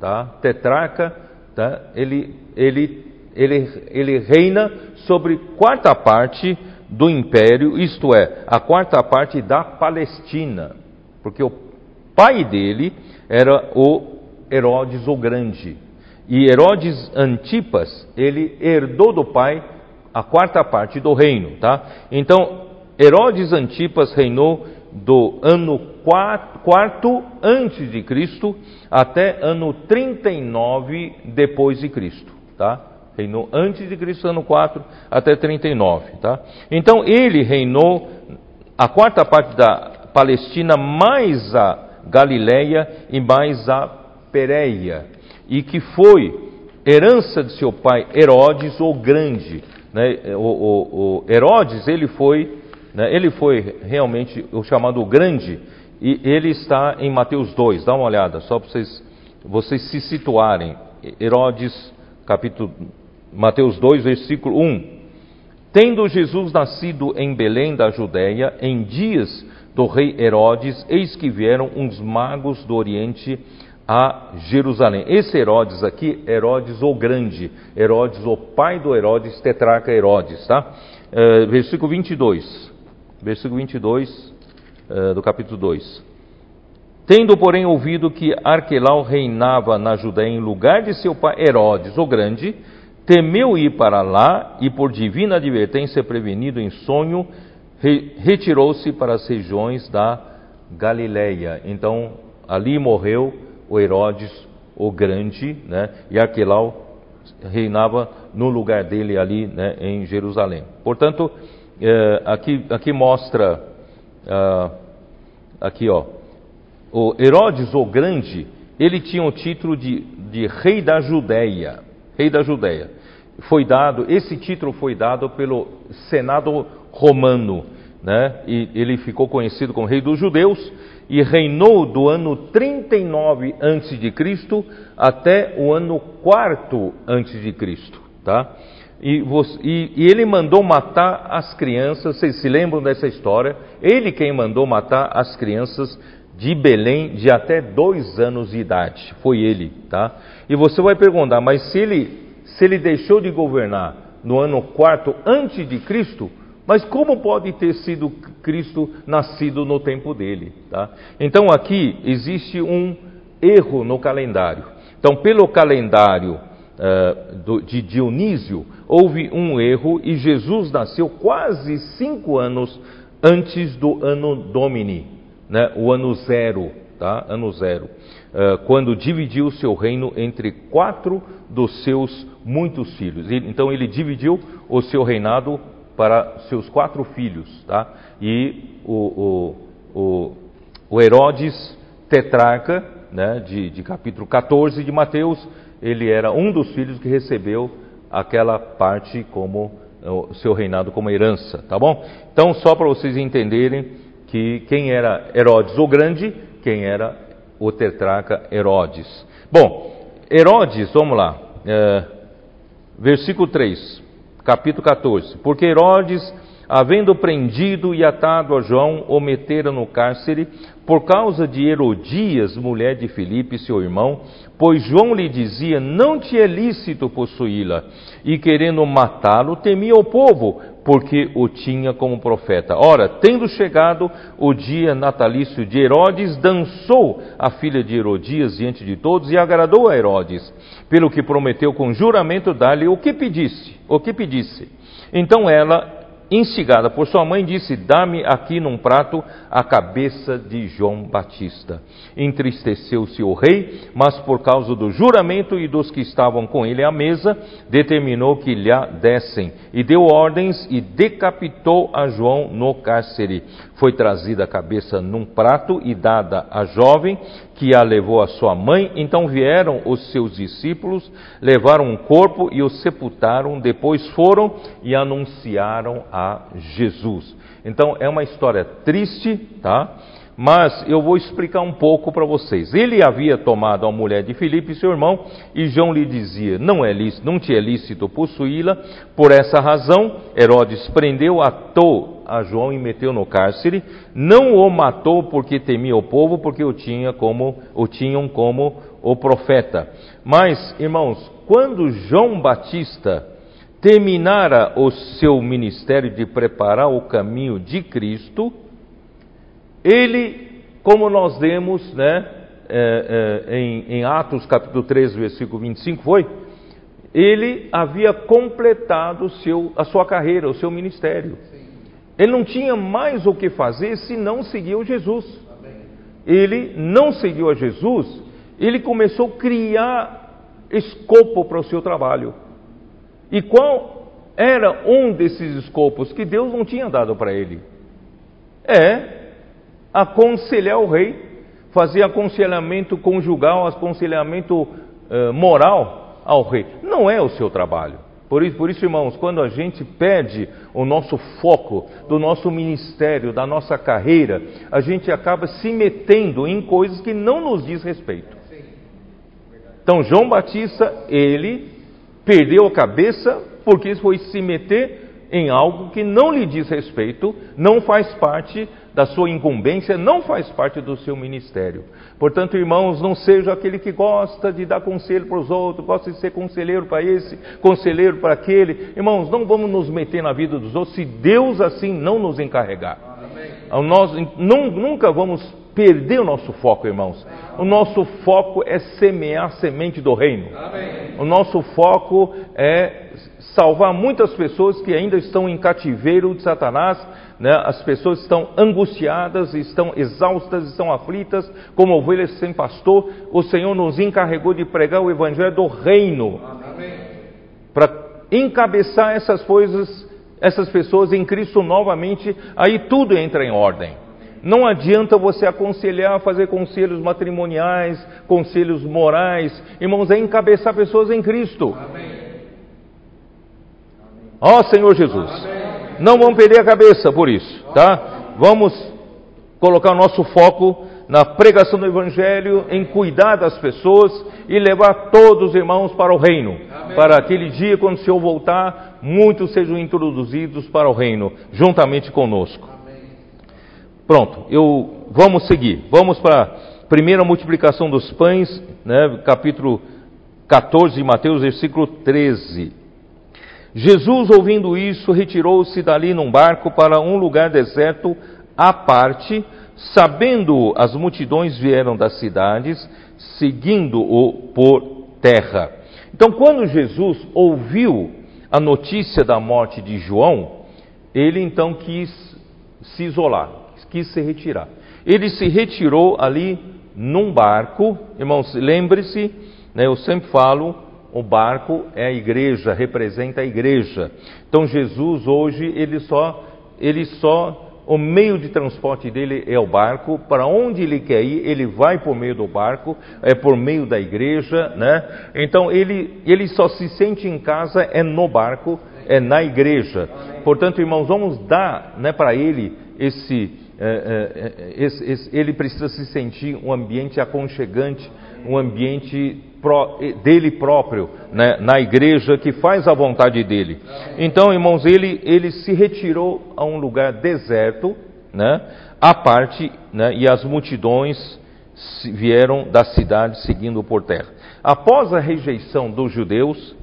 Tá? Tetrarca, tá? Ele, ele, ele, ele reina sobre quarta parte do império, isto é, a quarta parte da Palestina, porque o pai dele era o Herodes o Grande. E Herodes Antipas, ele herdou do pai a quarta parte do reino, tá? Então, Herodes Antipas reinou do ano quarto antes de Cristo até ano 39 depois de Cristo, tá? Reinou antes de Cristo, ano 4 até 39, tá? Então ele reinou a quarta parte da Palestina mais a Galileia e mais a Pérea, e que foi herança de seu pai Herodes o Grande. Né? O, o, o Herodes ele foi né? Ele foi realmente o chamado grande, e ele está em Mateus 2, dá uma olhada, só para vocês, vocês se situarem. Herodes, capítulo, Mateus 2, versículo 1. Tendo Jesus nascido em Belém da Judéia, em dias do rei Herodes, eis que vieram uns magos do Oriente a Jerusalém. Esse Herodes aqui, Herodes o Grande, Herodes o pai do Herodes, tetrarca Herodes, tá? Uh, versículo 22 versículo 22 uh, eh, do capítulo 2. Tendo, porém, ouvido que Arquelau reinava na Judéia em lugar de seu pai Herodes o Grande, temeu ir para lá e, por divina advertência, prevenido em sonho, re retirou-se para as regiões da Galileia. Então, ali morreu o Herodes o Grande, né? e Arquelau reinava no lugar dele ali né, em Jerusalém. Portanto, é, aqui, aqui mostra, ah, aqui ó, o Herodes o Grande, ele tinha o título de, de rei da Judéia, rei da Judéia. Foi dado, esse título foi dado pelo Senado romano, né? E ele ficou conhecido como rei dos judeus e reinou do ano 39 antes de Cristo até o ano 4 antes de Cristo, tá? E, e, e, ele mandou matar as crianças, vocês se lembram dessa história? Ele quem mandou matar as crianças de Belém de até dois anos de idade. Foi ele, tá? E você vai perguntar, mas se ele, se ele deixou de governar no ano quarto antes de Cristo, mas como pode ter sido Cristo nascido no tempo dele? Tá? Então aqui existe um erro no calendário. Então, pelo calendário uh, de Dionísio, houve um erro e Jesus nasceu quase cinco anos antes do ano Domini, né? o ano zero, tá? ano zero, uh, quando dividiu o seu reino entre quatro dos seus muitos filhos. Então ele dividiu o seu reinado para seus quatro filhos, tá? E o, o, o, o Herodes tetrarca, né, de, de capítulo 14 de Mateus, ele era um dos filhos que recebeu aquela parte como o seu reinado como herança, tá bom? Então, só para vocês entenderem que quem era Herodes o Grande, quem era o tetrarca Herodes. Bom, Herodes, vamos lá, é, versículo 3, capítulo 14. Porque Herodes, havendo prendido e atado a João, o metera no cárcere, por causa de Herodias, mulher de Filipe, seu irmão, pois João lhe dizia: Não te é lícito possuí-la. E querendo matá-lo, temia o povo, porque o tinha como profeta. Ora, tendo chegado o dia natalício de Herodes, dançou a filha de Herodias diante de todos e agradou a Herodes, pelo que prometeu com juramento dar-lhe o que pedisse, o que pedisse. Então ela instigada por sua mãe, disse: Dá-me aqui num prato a cabeça de João Batista. Entristeceu-se o rei, mas por causa do juramento e dos que estavam com ele à mesa, determinou que lhe dessem, e deu ordens e decapitou a João no cárcere. Foi trazida a cabeça num prato e dada à jovem, que a levou a sua mãe. Então vieram os seus discípulos, levaram um corpo e o sepultaram. Depois foram e anunciaram a Jesus. Então é uma história triste, tá? Mas eu vou explicar um pouco para vocês. Ele havia tomado a mulher de Filipe, seu irmão, e João lhe dizia: Não, é lícito, não te é lícito possuí-la. Por essa razão, Herodes prendeu, atou a João e meteu no cárcere. Não o matou porque temia o povo, porque o, tinha como, o tinham como o profeta. Mas, irmãos, quando João Batista terminara o seu ministério de preparar o caminho de Cristo, ele, como nós lemos né, é, é, em, em, Atos capítulo 13, versículo 25, foi? Ele havia completado seu, a sua carreira, o seu ministério. Ele não tinha mais o que fazer se não seguir o Jesus. Ele não seguiu a Jesus, ele começou a criar escopo para o seu trabalho. E qual era um desses escopos que Deus não tinha dado para ele? É aconselhar o rei, fazer aconselhamento conjugal, aconselhamento uh, moral ao rei. Não é o seu trabalho. Por isso, por isso, irmãos, quando a gente perde o nosso foco do nosso ministério, da nossa carreira, a gente acaba se metendo em coisas que não nos diz respeito. Então, João Batista, ele perdeu a cabeça porque foi se meter em algo que não lhe diz respeito, não faz parte da sua incumbência, não faz parte do seu ministério. Portanto, irmãos, não seja aquele que gosta de dar conselho para os outros, gosta de ser conselheiro para esse, conselheiro para aquele. Irmãos, não vamos nos meter na vida dos outros se Deus assim não nos encarregar. Amém. Nós não, nunca vamos perder o nosso foco, irmãos. O nosso foco é semear a semente do reino. Amém. O nosso foco é salvar muitas pessoas que ainda estão em cativeiro de Satanás. Né? As pessoas estão angustiadas, estão exaustas, estão aflitas, como ovelhas sem pastor. O Senhor nos encarregou de pregar o evangelho do reino. Para encabeçar essas coisas, essas pessoas em Cristo novamente, aí tudo entra em ordem. Não adianta você aconselhar, fazer conselhos matrimoniais, conselhos morais. Irmãos, é encabeçar pessoas em Cristo. Ó oh, Senhor Jesus. Amém. Não vamos perder a cabeça por isso, tá? Vamos colocar o nosso foco na pregação do Evangelho, em cuidar das pessoas e levar todos os irmãos para o reino. Amém. Para aquele dia, quando o Senhor voltar, muitos sejam introduzidos para o reino, juntamente conosco. Pronto, eu vamos seguir. Vamos para a primeira multiplicação dos pães, né, capítulo 14 de Mateus, versículo 13. Jesus, ouvindo isso, retirou-se dali num barco para um lugar deserto à parte, sabendo as multidões vieram das cidades, seguindo-o por terra. Então, quando Jesus ouviu a notícia da morte de João, ele então quis se isolar quis se retirar. Ele se retirou ali num barco, irmãos, lembre-se, né, eu sempre falo, o barco é a igreja, representa a igreja. Então Jesus hoje ele só, ele só, o meio de transporte dele é o barco. Para onde ele quer ir, ele vai por meio do barco, é por meio da igreja, né? Então ele, ele só se sente em casa é no barco, é na igreja. Portanto, irmãos, vamos dar, né, para ele esse é, é, é, esse, esse, ele precisa se sentir um ambiente aconchegante, um ambiente dele próprio, né, na igreja que faz a vontade dele. Então, irmãos, ele, ele se retirou a um lugar deserto, né, à parte, né, e as multidões vieram da cidade seguindo por terra. Após a rejeição dos judeus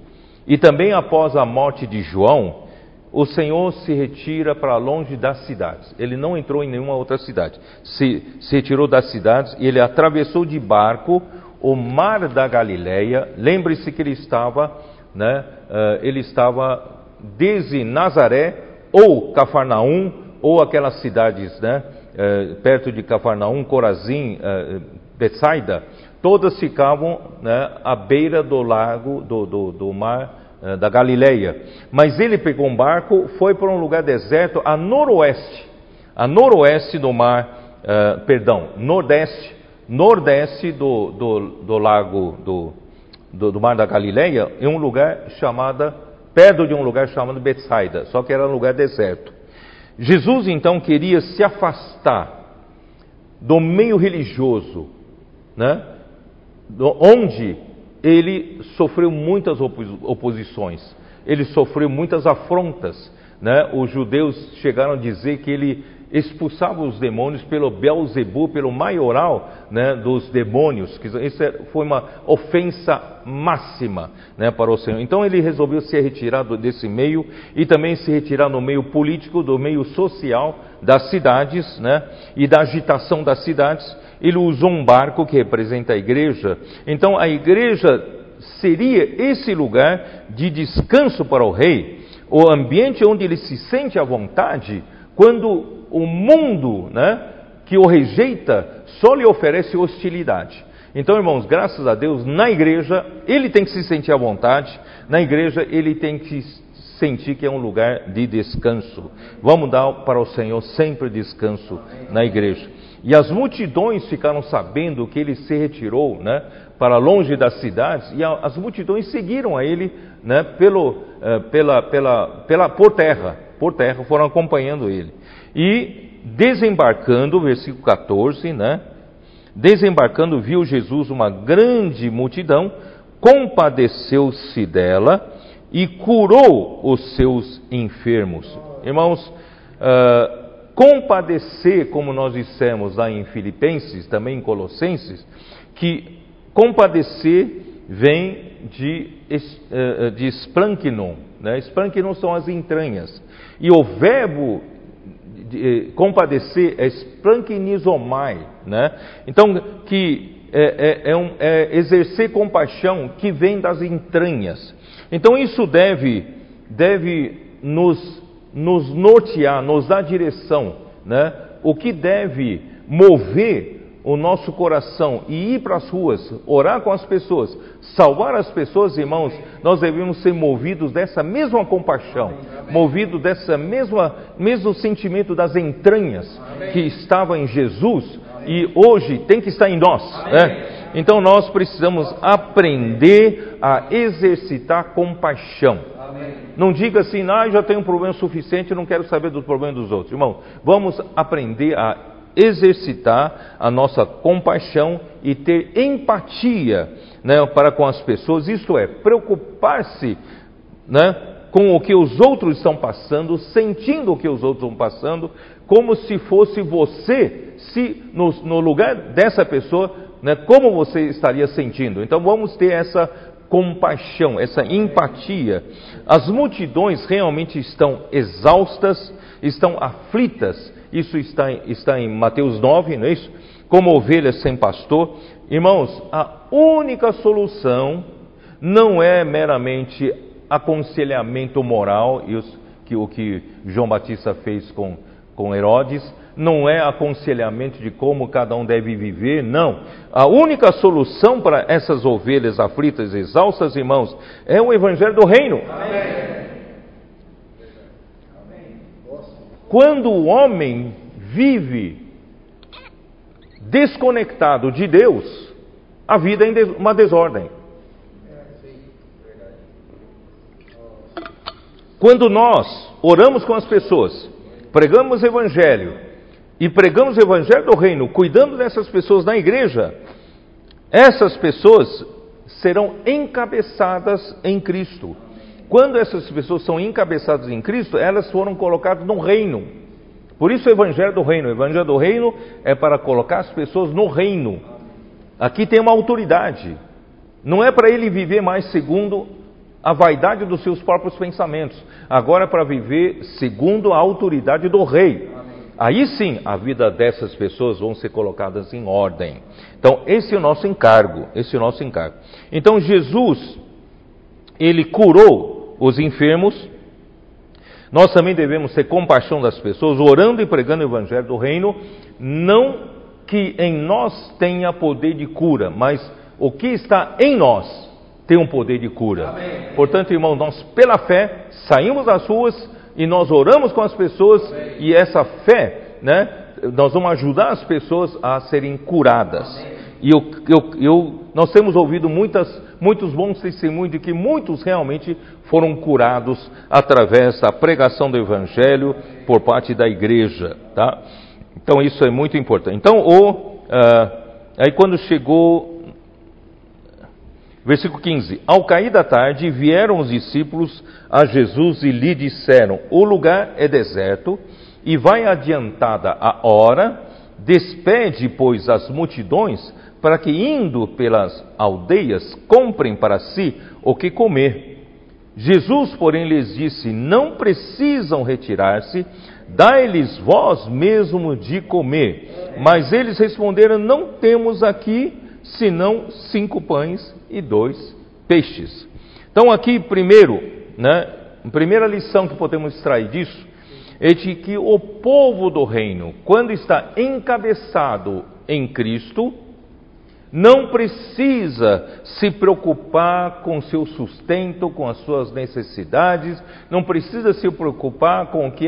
e também após a morte de João, o Senhor se retira para longe das cidades. Ele não entrou em nenhuma outra cidade. Se, se retirou das cidades e ele atravessou de barco o mar da Galileia. Lembre-se que ele estava, né, uh, ele estava desde Nazaré ou Cafarnaum ou aquelas cidades, né, uh, perto de Cafarnaum, Corazim, uh, Betsaida, todas ficavam né, à beira do lago, do, do, do mar eh, da Galileia. Mas ele pegou um barco, foi para um lugar deserto a noroeste, a noroeste do mar, uh, perdão, nordeste, nordeste do, do, do lago do, do, do, mar da Galileia, em um lugar chamado, perto de um lugar chamado Betsaida, só que era um lugar deserto. Jesus então queria se afastar do meio religioso, né? onde ele sofreu muitas oposições, ele sofreu muitas afrontas. Né? Os judeus chegaram a dizer que ele expulsava os demônios pelo Belzebu, pelo maioral né, dos demônios. Isso é, foi uma ofensa máxima né, para o Senhor. Então ele resolveu se retirar desse meio e também se retirar no meio político, do meio social das cidades né, e da agitação das cidades. Ele usou um barco que representa a igreja. Então a igreja seria esse lugar de descanso para o rei, o ambiente onde ele se sente à vontade quando o mundo né, que o rejeita só lhe oferece hostilidade. Então, irmãos, graças a Deus, na igreja ele tem que se sentir à vontade, na igreja ele tem que sentir que é um lugar de descanso. Vamos dar para o Senhor sempre descanso na igreja. E as multidões ficaram sabendo que ele se retirou né, para longe das cidades, e as multidões seguiram a ele né, pelo, eh, pela, pela, pela, por terra, por terra, foram acompanhando ele. E desembarcando, versículo 14, né? Desembarcando, viu Jesus uma grande multidão, compadeceu-se dela e curou os seus enfermos. Irmãos, uh, compadecer, como nós dissemos lá em Filipenses, também em Colossenses, que compadecer vem de, uh, de splankinon, né? Splankinon são as entranhas. E o verbo de, compadecer é splanquinizomai, né? Então, que é, é, é, um, é, exercer compaixão que vem das entranhas. Então, isso deve, deve nos, nos nortear, nos dar direção, né? O que deve mover o nosso coração e ir para as ruas, orar com as pessoas, salvar as pessoas, irmãos, nós devemos ser movidos dessa mesma compaixão, movido dessa mesma mesmo sentimento das entranhas que estava em Jesus e hoje tem que estar em nós. Né? Então nós precisamos aprender a exercitar compaixão. Não diga assim, ah, já tenho um problema suficiente, não quero saber dos problemas dos outros. Irmão, vamos aprender a exercitar a nossa compaixão e ter empatia né, para com as pessoas, isto é, preocupar-se né, com o que os outros estão passando, sentindo o que os outros estão passando, como se fosse você, se no, no lugar dessa pessoa, né, como você estaria sentindo. Então vamos ter essa compaixão, essa empatia. As multidões realmente estão exaustas, estão aflitas isso está, está em Mateus 9, não é isso? Como ovelhas sem pastor. Irmãos, a única solução não é meramente aconselhamento moral, os, que, o que João Batista fez com, com Herodes, não é aconselhamento de como cada um deve viver, não. A única solução para essas ovelhas aflitas, exaustas, irmãos, é o Evangelho do Reino. Amém. Quando o homem vive desconectado de Deus, a vida é uma desordem. Quando nós oramos com as pessoas, pregamos Evangelho e pregamos o Evangelho do Reino, cuidando dessas pessoas na igreja, essas pessoas serão encabeçadas em Cristo. Quando essas pessoas são encabeçadas em Cristo, elas foram colocadas no reino. Por isso o Evangelho do Reino. O Evangelho do Reino é para colocar as pessoas no reino. Aqui tem uma autoridade. Não é para ele viver mais segundo a vaidade dos seus próprios pensamentos. Agora é para viver segundo a autoridade do rei. Aí sim a vida dessas pessoas vão ser colocadas em ordem. Então, esse é o nosso encargo. Esse é o nosso encargo. Então, Jesus, ele curou os enfermos, nós também devemos ter compaixão das pessoas, orando e pregando o evangelho do reino, não que em nós tenha poder de cura, mas o que está em nós tem um poder de cura. Amém. Portanto, irmão, nós pela fé saímos das ruas e nós oramos com as pessoas Amém. e essa fé, né, nós vamos ajudar as pessoas a serem curadas. Amém. E eu, eu, eu, nós temos ouvido muitas, muitos bons testemunhos de que muitos realmente foram curados através da pregação do Evangelho por parte da igreja. Tá? Então isso é muito importante. Então, o, uh, aí quando chegou, versículo 15: Ao cair da tarde vieram os discípulos a Jesus e lhe disseram: O lugar é deserto e vai adiantada a hora, despede, pois, as multidões, para que, indo pelas aldeias, comprem para si o que comer. Jesus, porém, lhes disse: Não precisam retirar-se, dai-lhes vós mesmo de comer. Mas eles responderam: Não temos aqui senão cinco pães e dois peixes. Então, aqui, primeiro, né, a primeira lição que podemos extrair disso é de que o povo do reino, quando está encabeçado em Cristo, não precisa se preocupar com seu sustento, com as suas necessidades, não precisa se preocupar com o que,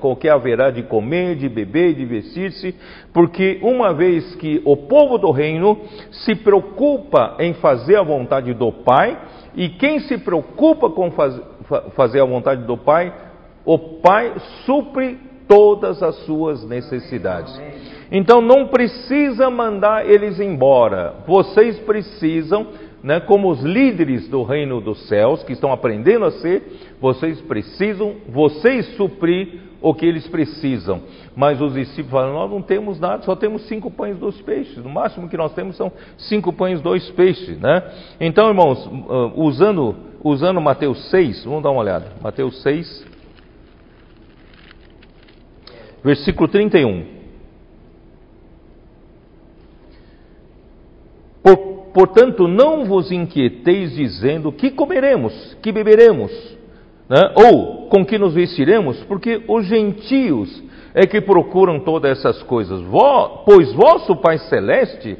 com o que haverá de comer, de beber, de vestir-se, porque uma vez que o povo do reino se preocupa em fazer a vontade do Pai, e quem se preocupa com faz, fazer a vontade do Pai, o Pai supre todas as suas necessidades. Então não precisa mandar eles embora. Vocês precisam, né, como os líderes do reino dos céus, que estão aprendendo a ser, vocês precisam, vocês suprir o que eles precisam. Mas os discípulos falam: Nós não temos nada, só temos cinco pães e dois peixes. No máximo que nós temos são cinco pães e dois peixes. Né? Então, irmãos, uh, usando, usando Mateus 6, vamos dar uma olhada. Mateus 6 versículo 31. Por, portanto, não vos inquieteis dizendo que comeremos, que beberemos, né? ou com que nos vestiremos, porque os gentios é que procuram todas essas coisas. Pois vosso Pai Celeste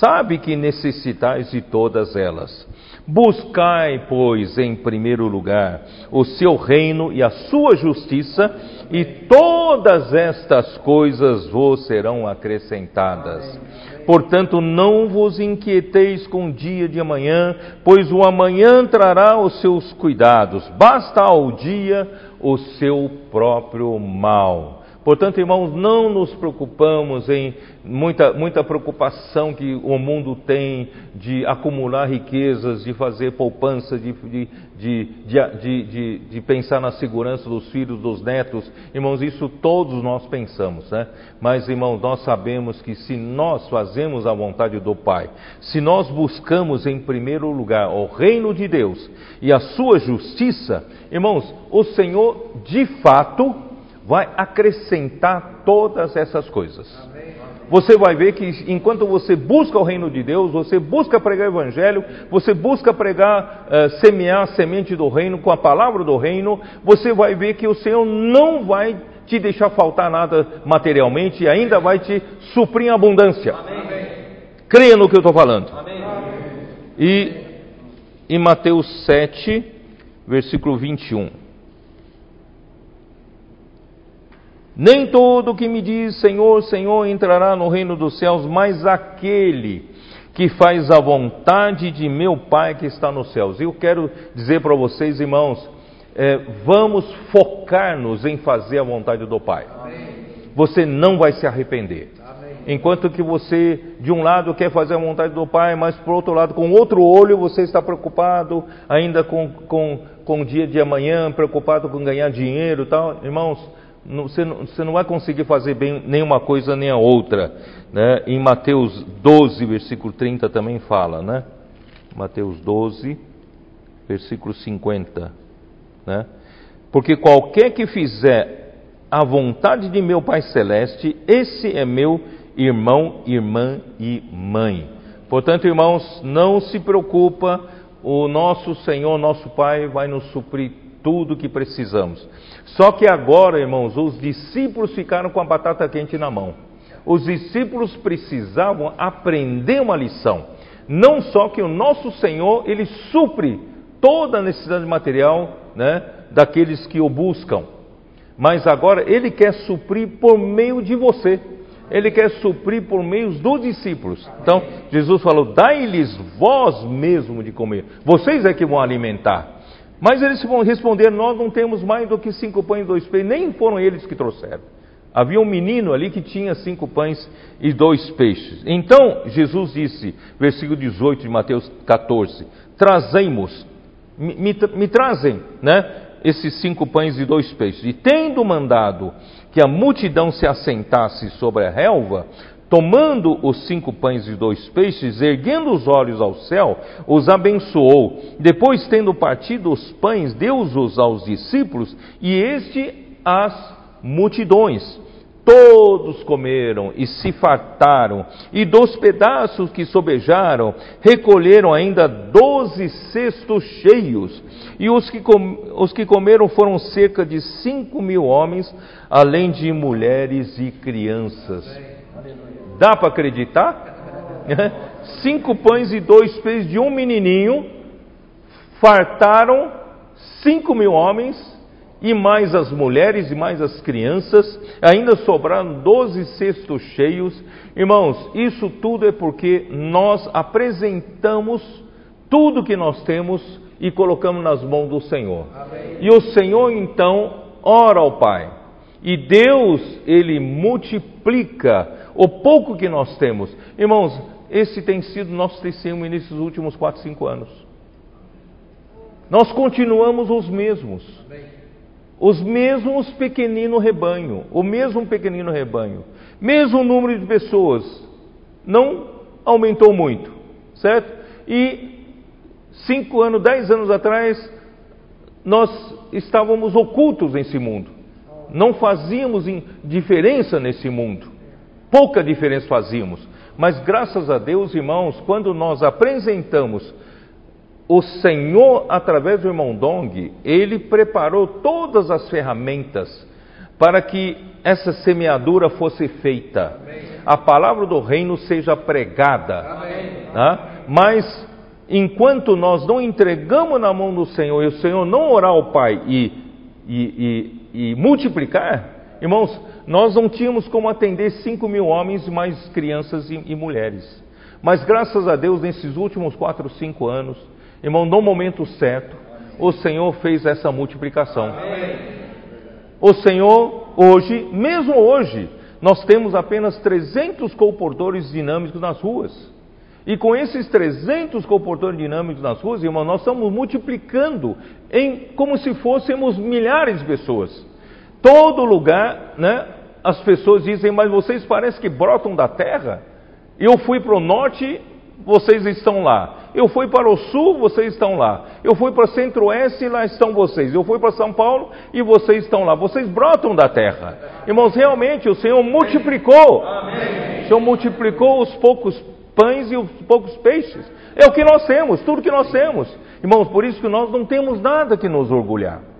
sabe que necessitais de todas elas. Buscai, pois, em primeiro lugar o seu reino e a sua justiça, e todas estas coisas vos serão acrescentadas. Portanto, não vos inquieteis com o dia de amanhã, pois o amanhã trará os seus cuidados. Basta ao dia o seu próprio mal. Portanto, irmãos, não nos preocupamos em muita, muita preocupação que o mundo tem de acumular riquezas, de fazer poupança, de, de, de, de, pensar na segurança dos filhos, dos netos. Irmãos, isso todos nós pensamos, né? Mas, irmãos, nós sabemos que se nós fazemos a vontade do Pai, se nós buscamos em primeiro lugar o reino de Deus e a sua justiça, irmãos, o Senhor de fato vai acrescentar todas essas coisas. Você vai ver que enquanto você busca o reino de Deus, você busca pregar o evangelho, você busca pregar, uh, semear a semente do reino com a palavra do reino, você vai ver que o Senhor não vai te deixar faltar nada materialmente e ainda vai te suprir em abundância. Amém. Creia no que eu estou falando. Amém. E em Mateus 7, versículo 21. Nem todo que me diz Senhor, Senhor entrará no reino dos céus, mas aquele que faz a vontade de meu Pai que está nos céus. Eu quero dizer para vocês, irmãos, é, vamos focar-nos em fazer a vontade do Pai. Amém. Você não vai se arrepender. Amém. Enquanto que você, de um lado, quer fazer a vontade do Pai, mas por outro lado, com outro olho, você está preocupado ainda com, com, com o dia de amanhã, preocupado com ganhar dinheiro e tal. Irmãos, você não, você não vai conseguir fazer bem nenhuma coisa nem a outra. Né? Em Mateus 12, versículo 30 também fala, né? Mateus 12, versículo 50. Né? Porque qualquer que fizer a vontade de meu Pai Celeste, esse é meu irmão, irmã e mãe. Portanto, irmãos, não se preocupa, o nosso Senhor, nosso Pai, vai nos suprir tudo que precisamos. Só que agora, irmãos, os discípulos ficaram com a batata quente na mão. Os discípulos precisavam aprender uma lição. Não só que o nosso Senhor, ele supre toda a necessidade material né, daqueles que o buscam. Mas agora ele quer suprir por meio de você. Ele quer suprir por meio dos discípulos. Então, Jesus falou: dai-lhes vós mesmo de comer. Vocês é que vão alimentar. Mas eles vão responder: Nós não temos mais do que cinco pães e dois peixes, nem foram eles que trouxeram. Havia um menino ali que tinha cinco pães e dois peixes. Então Jesus disse, versículo 18 de Mateus 14: Trazemos, me, me, me trazem, né? Esses cinco pães e dois peixes. E tendo mandado que a multidão se assentasse sobre a relva, tomando os cinco pães e dois peixes, erguendo os olhos ao céu, os abençoou. Depois, tendo partido os pães, deu-os aos discípulos e este as multidões. Todos comeram e se fartaram, e dos pedaços que sobejaram, recolheram ainda doze cestos cheios. E os que, os que comeram foram cerca de cinco mil homens, além de mulheres e crianças. Dá para acreditar? Cinco pães e dois peixes de um menininho, fartaram cinco mil homens, e mais as mulheres e mais as crianças, ainda sobraram doze cestos cheios. Irmãos, isso tudo é porque nós apresentamos tudo que nós temos e colocamos nas mãos do Senhor. Amém. E o Senhor então ora ao Pai. E Deus, Ele multiplica o pouco que nós temos. Irmãos, esse tem sido nosso testemunho nesses últimos 4, 5 anos. Nós continuamos os mesmos. Os mesmos pequenino rebanho, o mesmo pequenino rebanho, mesmo número de pessoas, não aumentou muito, certo? E cinco anos, dez anos atrás, nós estávamos ocultos nesse mundo, não fazíamos diferença nesse mundo, pouca diferença fazíamos, mas graças a Deus, irmãos, quando nós apresentamos o Senhor, através do irmão Dong, ele preparou todas as ferramentas para que essa semeadura fosse feita, Amém. a palavra do reino seja pregada. Né? Mas enquanto nós não entregamos na mão do Senhor e o Senhor não orar ao Pai e, e, e, e multiplicar, irmãos, nós não tínhamos como atender 5 mil homens, mais crianças e, e mulheres. Mas graças a Deus, nesses últimos 4, 5 anos, Irmão, no momento certo, o Senhor fez essa multiplicação. O Senhor, hoje, mesmo hoje, nós temos apenas 300 comportores dinâmicos nas ruas. E com esses 300 comportores dinâmicos nas ruas, irmão, nós estamos multiplicando em como se fôssemos milhares de pessoas. Todo lugar, né? As pessoas dizem, mas vocês parecem que brotam da terra. Eu fui para o norte, vocês estão lá. Eu fui para o sul, vocês estão lá. Eu fui para o centro-oeste, lá estão vocês. Eu fui para São Paulo e vocês estão lá. Vocês brotam da terra. Irmãos, realmente o Senhor multiplicou. Amém. O Senhor multiplicou os poucos pães e os poucos peixes. É o que nós temos, tudo que nós temos. Irmãos, por isso que nós não temos nada que nos orgulhar.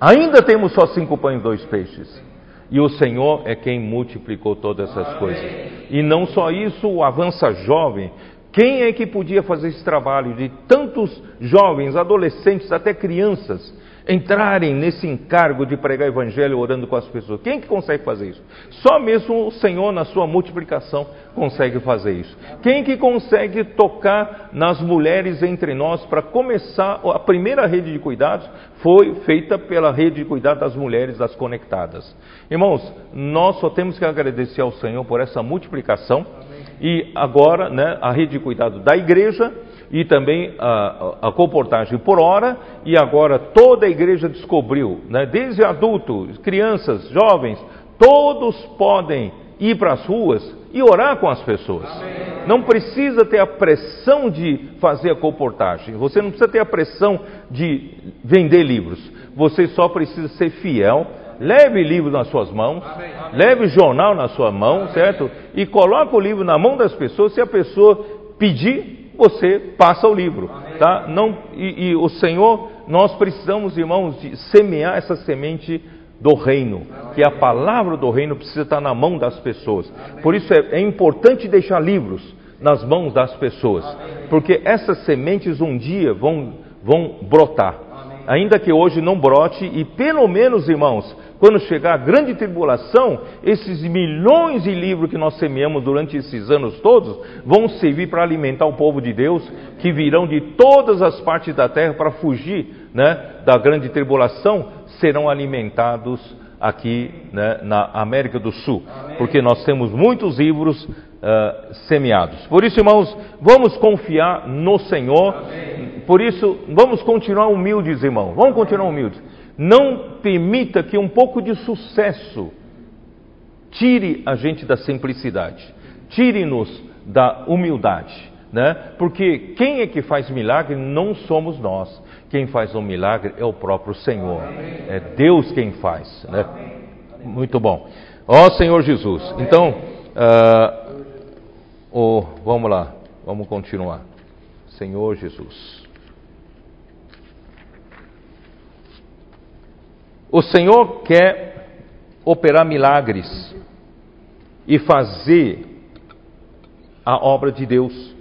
Ainda temos só cinco pães e dois peixes. E o Senhor é quem multiplicou todas essas Amém. coisas. E não só isso, o Avança Jovem quem é que podia fazer esse trabalho de tantos jovens, adolescentes, até crianças, entrarem nesse encargo de pregar evangelho orando com as pessoas? Quem é que consegue fazer isso? Só mesmo o Senhor, na sua multiplicação, consegue fazer isso. Quem é que consegue tocar nas mulheres entre nós para começar? A primeira rede de cuidados foi feita pela rede de cuidados das mulheres das conectadas. Irmãos, nós só temos que agradecer ao Senhor por essa multiplicação e agora né, a rede de cuidado da igreja e também a, a, comportagem por hora, e agora toda a igreja descobriu, né, desde adultos, crianças, jovens, todos podem ir para as ruas e orar com as pessoas. Amém. Não precisa ter a pressão de fazer a comportagem, você não precisa ter a pressão de vender livros, você só precisa ser fiel leve livro nas suas mãos, Amém. leve jornal na sua mão, Amém. certo? E coloque o livro na mão das pessoas. Se a pessoa pedir, você passa o livro, tá? Não e, e, o Senhor, nós precisamos, irmãos, de semear essa semente do reino, que a palavra do reino precisa estar na mão das pessoas. Por isso é, é importante deixar livros nas mãos das pessoas, porque essas sementes um dia vão vão brotar. Ainda que hoje não brote, e pelo menos, irmãos, quando chegar a grande tribulação, esses milhões de livros que nós semeamos durante esses anos todos vão servir para alimentar o povo de Deus, que virão de todas as partes da terra para fugir né, da grande tribulação, serão alimentados aqui né, na América do Sul, porque nós temos muitos livros uh, semeados. Por isso, irmãos, vamos confiar no Senhor. Por isso, vamos continuar humildes, irmãos. Vamos continuar humildes. Não permita que um pouco de sucesso tire a gente da simplicidade, tire-nos da humildade, né? Porque quem é que faz milagre não somos nós. Quem faz o um milagre é o próprio Senhor. É Deus quem faz, né? Muito bom. Ó Senhor Jesus. Então, uh, oh, vamos lá, vamos continuar. Senhor Jesus. O Senhor quer operar milagres e fazer a obra de Deus.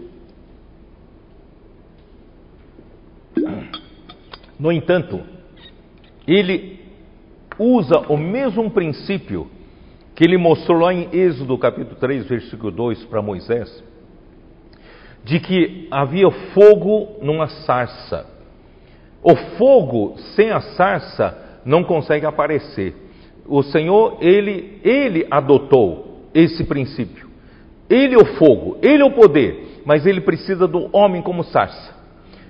No entanto, ele usa o mesmo princípio que ele mostrou lá em Êxodo capítulo 3, versículo 2 para Moisés, de que havia fogo numa sarça. O fogo sem a sarça não consegue aparecer. O Senhor, ele, ele adotou esse princípio. Ele é o fogo, ele é o poder, mas ele precisa do homem como sarça.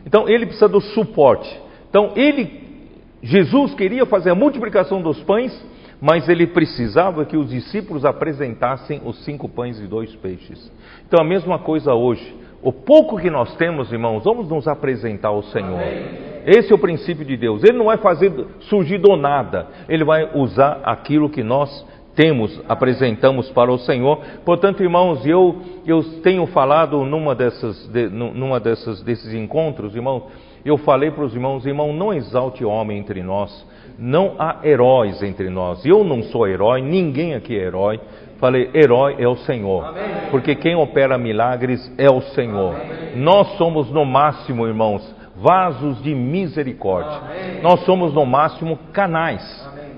Então ele precisa do suporte. Então ele, Jesus queria fazer a multiplicação dos pães, mas ele precisava que os discípulos apresentassem os cinco pães e dois peixes. Então a mesma coisa hoje. O pouco que nós temos, irmãos, vamos nos apresentar ao Senhor. Esse é o princípio de Deus. Ele não vai fazer surgir do nada. Ele vai usar aquilo que nós temos, apresentamos para o Senhor. Portanto, irmãos, eu, eu tenho falado numa dessas, de, numa dessas, desses encontros, irmãos, eu falei para os irmãos, irmão, não exalte homem entre nós, não há heróis entre nós. Eu não sou herói, ninguém aqui é herói. Falei, herói é o Senhor, Amém. porque quem opera milagres é o Senhor. Amém. Nós somos no máximo, irmãos, vasos de misericórdia. Amém. Nós somos no máximo canais,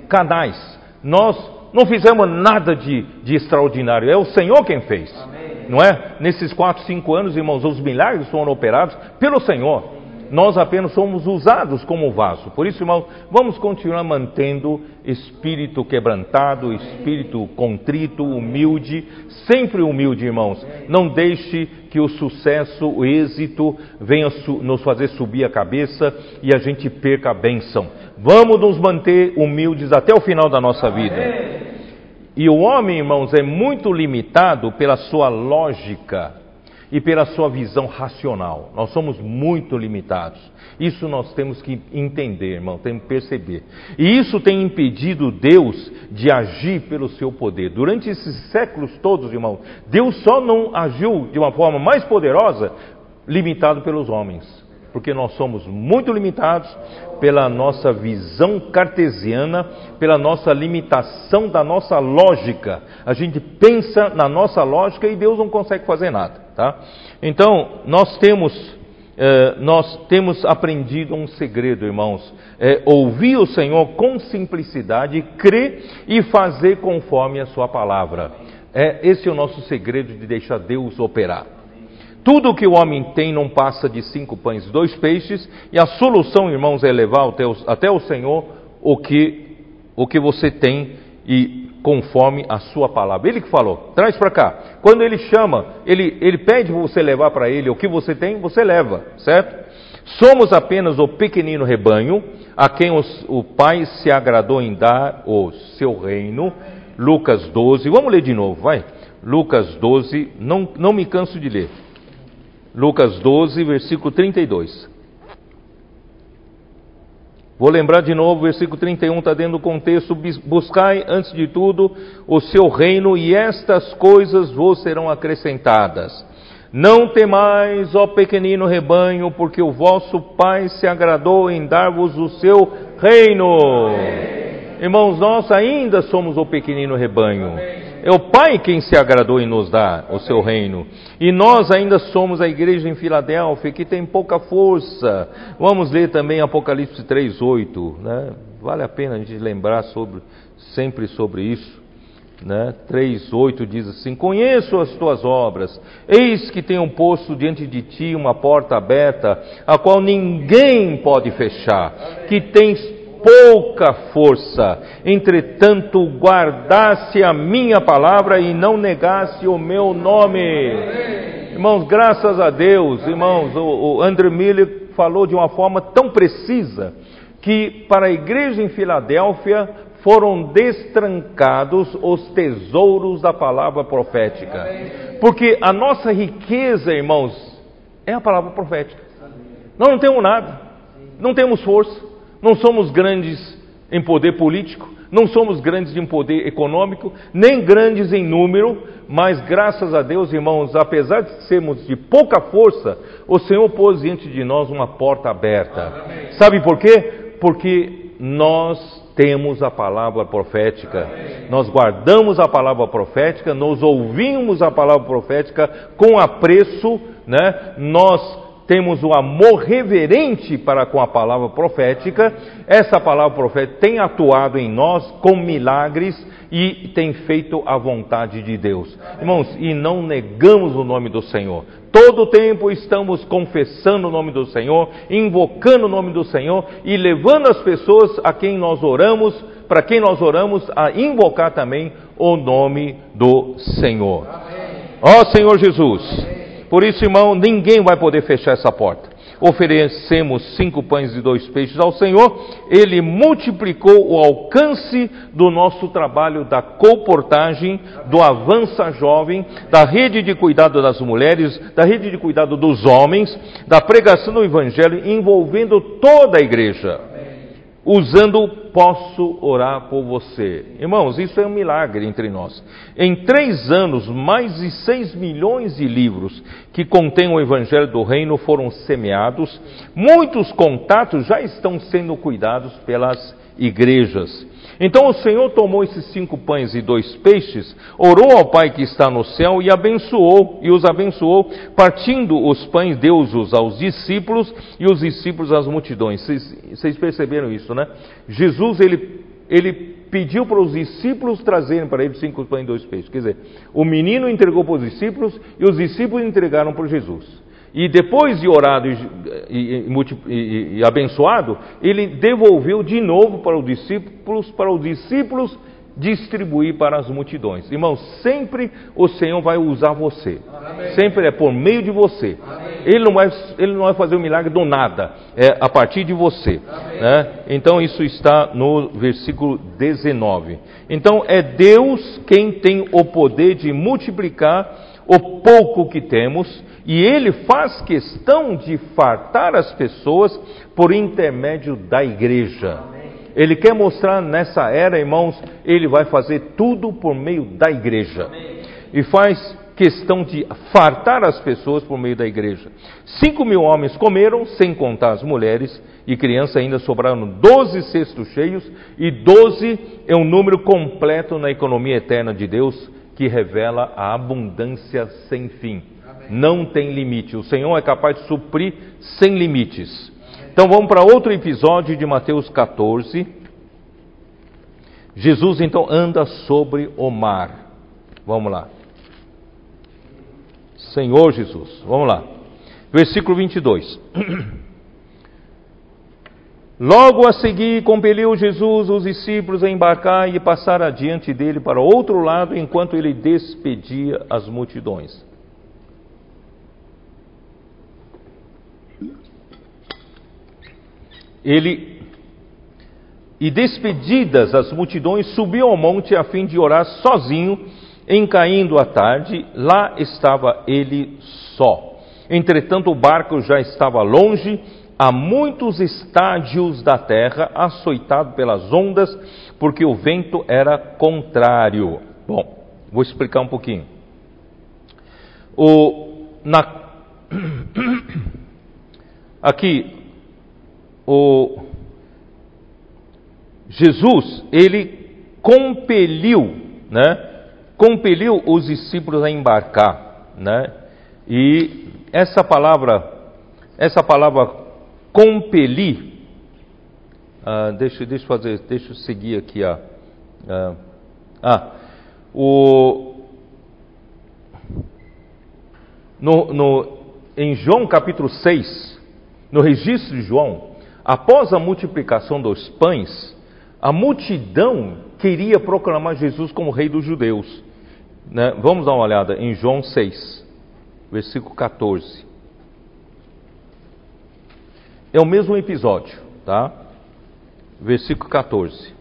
canais. Nós não fizemos nada de, de extraordinário, é o Senhor quem fez. Não é? Nesses quatro, cinco anos, irmãos, os milagres foram operados pelo Senhor. Nós apenas somos usados como vaso. Por isso, irmãos, vamos continuar mantendo espírito quebrantado, espírito contrito, humilde, sempre humilde, irmãos. Não deixe que o sucesso, o êxito venha nos fazer subir a cabeça e a gente perca a bênção. Vamos nos manter humildes até o final da nossa vida. E o homem, irmãos, é muito limitado pela sua lógica e pela sua visão racional. Nós somos muito limitados. Isso nós temos que entender, irmão, temos que perceber. E isso tem impedido Deus de agir pelo seu poder. Durante esses séculos todos, irmão, Deus só não agiu de uma forma mais poderosa limitado pelos homens. Porque nós somos muito limitados pela nossa visão cartesiana, pela nossa limitação da nossa lógica. A gente pensa na nossa lógica e Deus não consegue fazer nada. Tá? Então, nós temos, eh, nós temos aprendido um segredo, irmãos. É ouvir o Senhor com simplicidade, crer e fazer conforme a Sua palavra. É, esse é o nosso segredo de deixar Deus operar. Tudo que o homem tem não passa de cinco pães e dois peixes, e a solução, irmãos, é levar até o, até o Senhor o que, o que você tem e conforme a sua palavra. Ele que falou, traz para cá. Quando ele chama, ele, ele pede você levar para ele o que você tem, você leva, certo? Somos apenas o pequenino rebanho a quem os, o Pai se agradou em dar o seu reino. Lucas 12, vamos ler de novo, vai. Lucas 12, não, não me canso de ler. Lucas 12, versículo 32. Vou lembrar de novo, o versículo 31 está dentro do contexto: Buscai antes de tudo o seu reino, e estas coisas vos serão acrescentadas. Não temais, ó pequenino rebanho, porque o vosso Pai se agradou em dar-vos o seu reino. Amém. Irmãos, nós ainda somos o pequenino rebanho. Amém. É o Pai quem se agradou em nos dar o seu reino. E nós ainda somos a igreja em Filadélfia, que tem pouca força. Vamos ler também Apocalipse 3:8, né? Vale a pena a gente lembrar sobre sempre sobre isso. Né? 3,8 diz assim: Conheço as tuas obras, eis que tenho posto diante de ti uma porta aberta, a qual ninguém pode fechar, que tens pouca força. Entretanto, guardasse a minha palavra e não negasse o meu nome. Irmãos, graças a Deus, irmãos, o, o André Miller falou de uma forma tão precisa que para a igreja em Filadélfia foram destrancados os tesouros da palavra profética. Porque a nossa riqueza, irmãos, é a palavra profética. Nós não temos nada, não temos força, não somos grandes em poder político, não somos grandes em poder econômico, nem grandes em número, mas graças a Deus, irmãos, apesar de sermos de pouca força, o Senhor pôs diante de nós uma porta aberta. Amém. Sabe por quê? Porque nós temos a palavra profética. Amém. Nós guardamos a palavra profética, nós ouvimos a palavra profética com apreço, né? Nós temos o amor reverente para com a palavra profética, essa palavra profética tem atuado em nós com milagres e tem feito a vontade de Deus. Irmãos, e não negamos o nome do Senhor. Todo o tempo estamos confessando o nome do Senhor, invocando o nome do Senhor e levando as pessoas a quem nós oramos, para quem nós oramos, a invocar também o nome do Senhor. Ó Senhor Jesus. Por isso, irmão, ninguém vai poder fechar essa porta. Oferecemos cinco pães e dois peixes ao Senhor, Ele multiplicou o alcance do nosso trabalho da comportagem, do avança jovem, da rede de cuidado das mulheres, da rede de cuidado dos homens, da pregação do Evangelho, envolvendo toda a igreja usando posso orar por você. Irmãos, isso é um milagre entre nós. Em três anos, mais de seis milhões de livros que contêm o Evangelho do Reino foram semeados. Muitos contatos já estão sendo cuidados pelas igrejas. Então o Senhor tomou esses cinco pães e dois peixes, orou ao Pai que está no céu e abençoou, e os abençoou, partindo os pães, deu-os aos discípulos e os discípulos às multidões. Vocês, perceberam isso, né? Jesus, ele, ele pediu para os discípulos trazerem para ele cinco pães e dois peixes. Quer dizer, o menino entregou para os discípulos e os discípulos entregaram para Jesus. E depois de orado e, e, e, abençoado, ele devolveu de novo para os discípulos, para os discípulos distribuir para as multidões. Irmãos, sempre o Senhor vai usar você. Amém. Sempre é por meio de você. Ele não, vai, ele não vai fazer o milagre do nada, é a partir de você. Né? Então isso está no versículo 19. Então é Deus quem tem o poder de multiplicar o pouco que temos e ele faz questão de fartar as pessoas por intermédio da igreja. Ele quer mostrar nessa era, irmãos, ele vai fazer tudo por meio da igreja. E faz questão de fartar as pessoas por meio da igreja. Cinco mil homens comeram, sem contar as mulheres e crianças, ainda sobraram doze cestos cheios, e doze é um número completo na economia eterna de Deus, que revela a abundância sem fim não tem limite. O Senhor é capaz de suprir sem limites. Então vamos para outro episódio de Mateus 14. Jesus então anda sobre o mar. Vamos lá. Senhor Jesus, vamos lá. Versículo 22. Logo a seguir, compeliu Jesus os discípulos a embarcar e passar adiante dele para outro lado, enquanto ele despedia as multidões. Ele e despedidas as multidões, subiu ao monte a fim de orar sozinho. Em caindo a tarde, lá estava ele só. Entretanto, o barco já estava longe, a muitos estádios da terra, açoitado pelas ondas, porque o vento era contrário. Bom, vou explicar um pouquinho. O, na, aqui, o Jesus, ele compeliu, né? Compeliu os discípulos a embarcar, né? E essa palavra, essa palavra compelir, ah, deixa, deixa eu fazer, deixa eu seguir aqui a, ah, ah, o no, no, em João capítulo 6, no registro de João, após a multiplicação dos pães, a multidão queria proclamar Jesus como rei dos judeus. Né? Vamos dar uma olhada em João 6, versículo 14. É o mesmo episódio, tá? Versículo 14.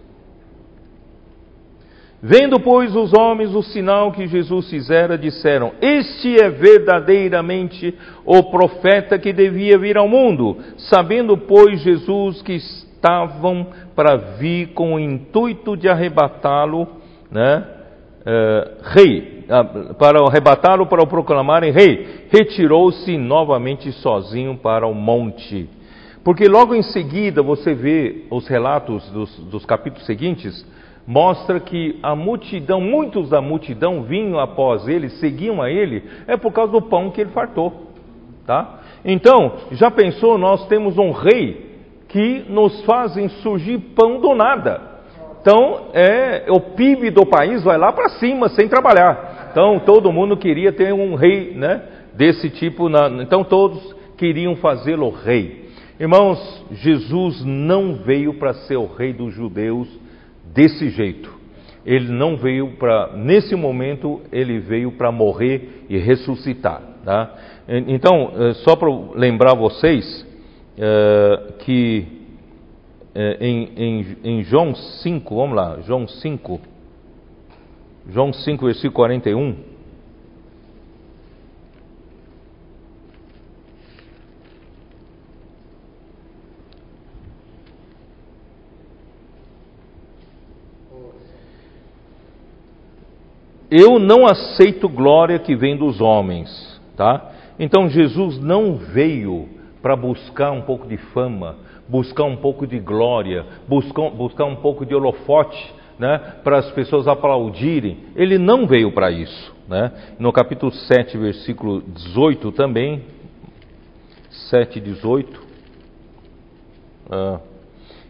Vendo, pois, os homens o sinal que Jesus fizera, disseram: Este é verdadeiramente o profeta que devia vir ao mundo. Sabendo, pois, Jesus que estavam para vir com o intuito de arrebatá-lo, né, uh, rei, uh, para arrebatá-lo para o proclamarem rei, retirou-se novamente sozinho para o monte. Porque logo em seguida você vê os relatos dos, dos capítulos seguintes mostra que a multidão, muitos da multidão vinham após ele, seguiam a ele, é por causa do pão que ele fartou. Tá? Então, já pensou, nós temos um rei que nos fazem surgir pão do nada. Então, é, o PIB do país vai lá para cima, sem trabalhar. Então, todo mundo queria ter um rei né, desse tipo. Na, então, todos queriam fazê-lo rei. Irmãos, Jesus não veio para ser o rei dos judeus desse jeito. Ele não veio para, nesse momento, ele veio para morrer e ressuscitar. Tá? Então, eh, só para lembrar vocês é, que é, em, em, em João 5, vamos lá, João 5, João 5, versículo 41. Eu não aceito glória que vem dos homens, tá? Então Jesus não veio para buscar um pouco de fama, buscar um pouco de glória, buscar, buscar um pouco de holofote, né? Para as pessoas aplaudirem. Ele não veio para isso, né? No capítulo 7, versículo 18 também, 7, 18. Ah.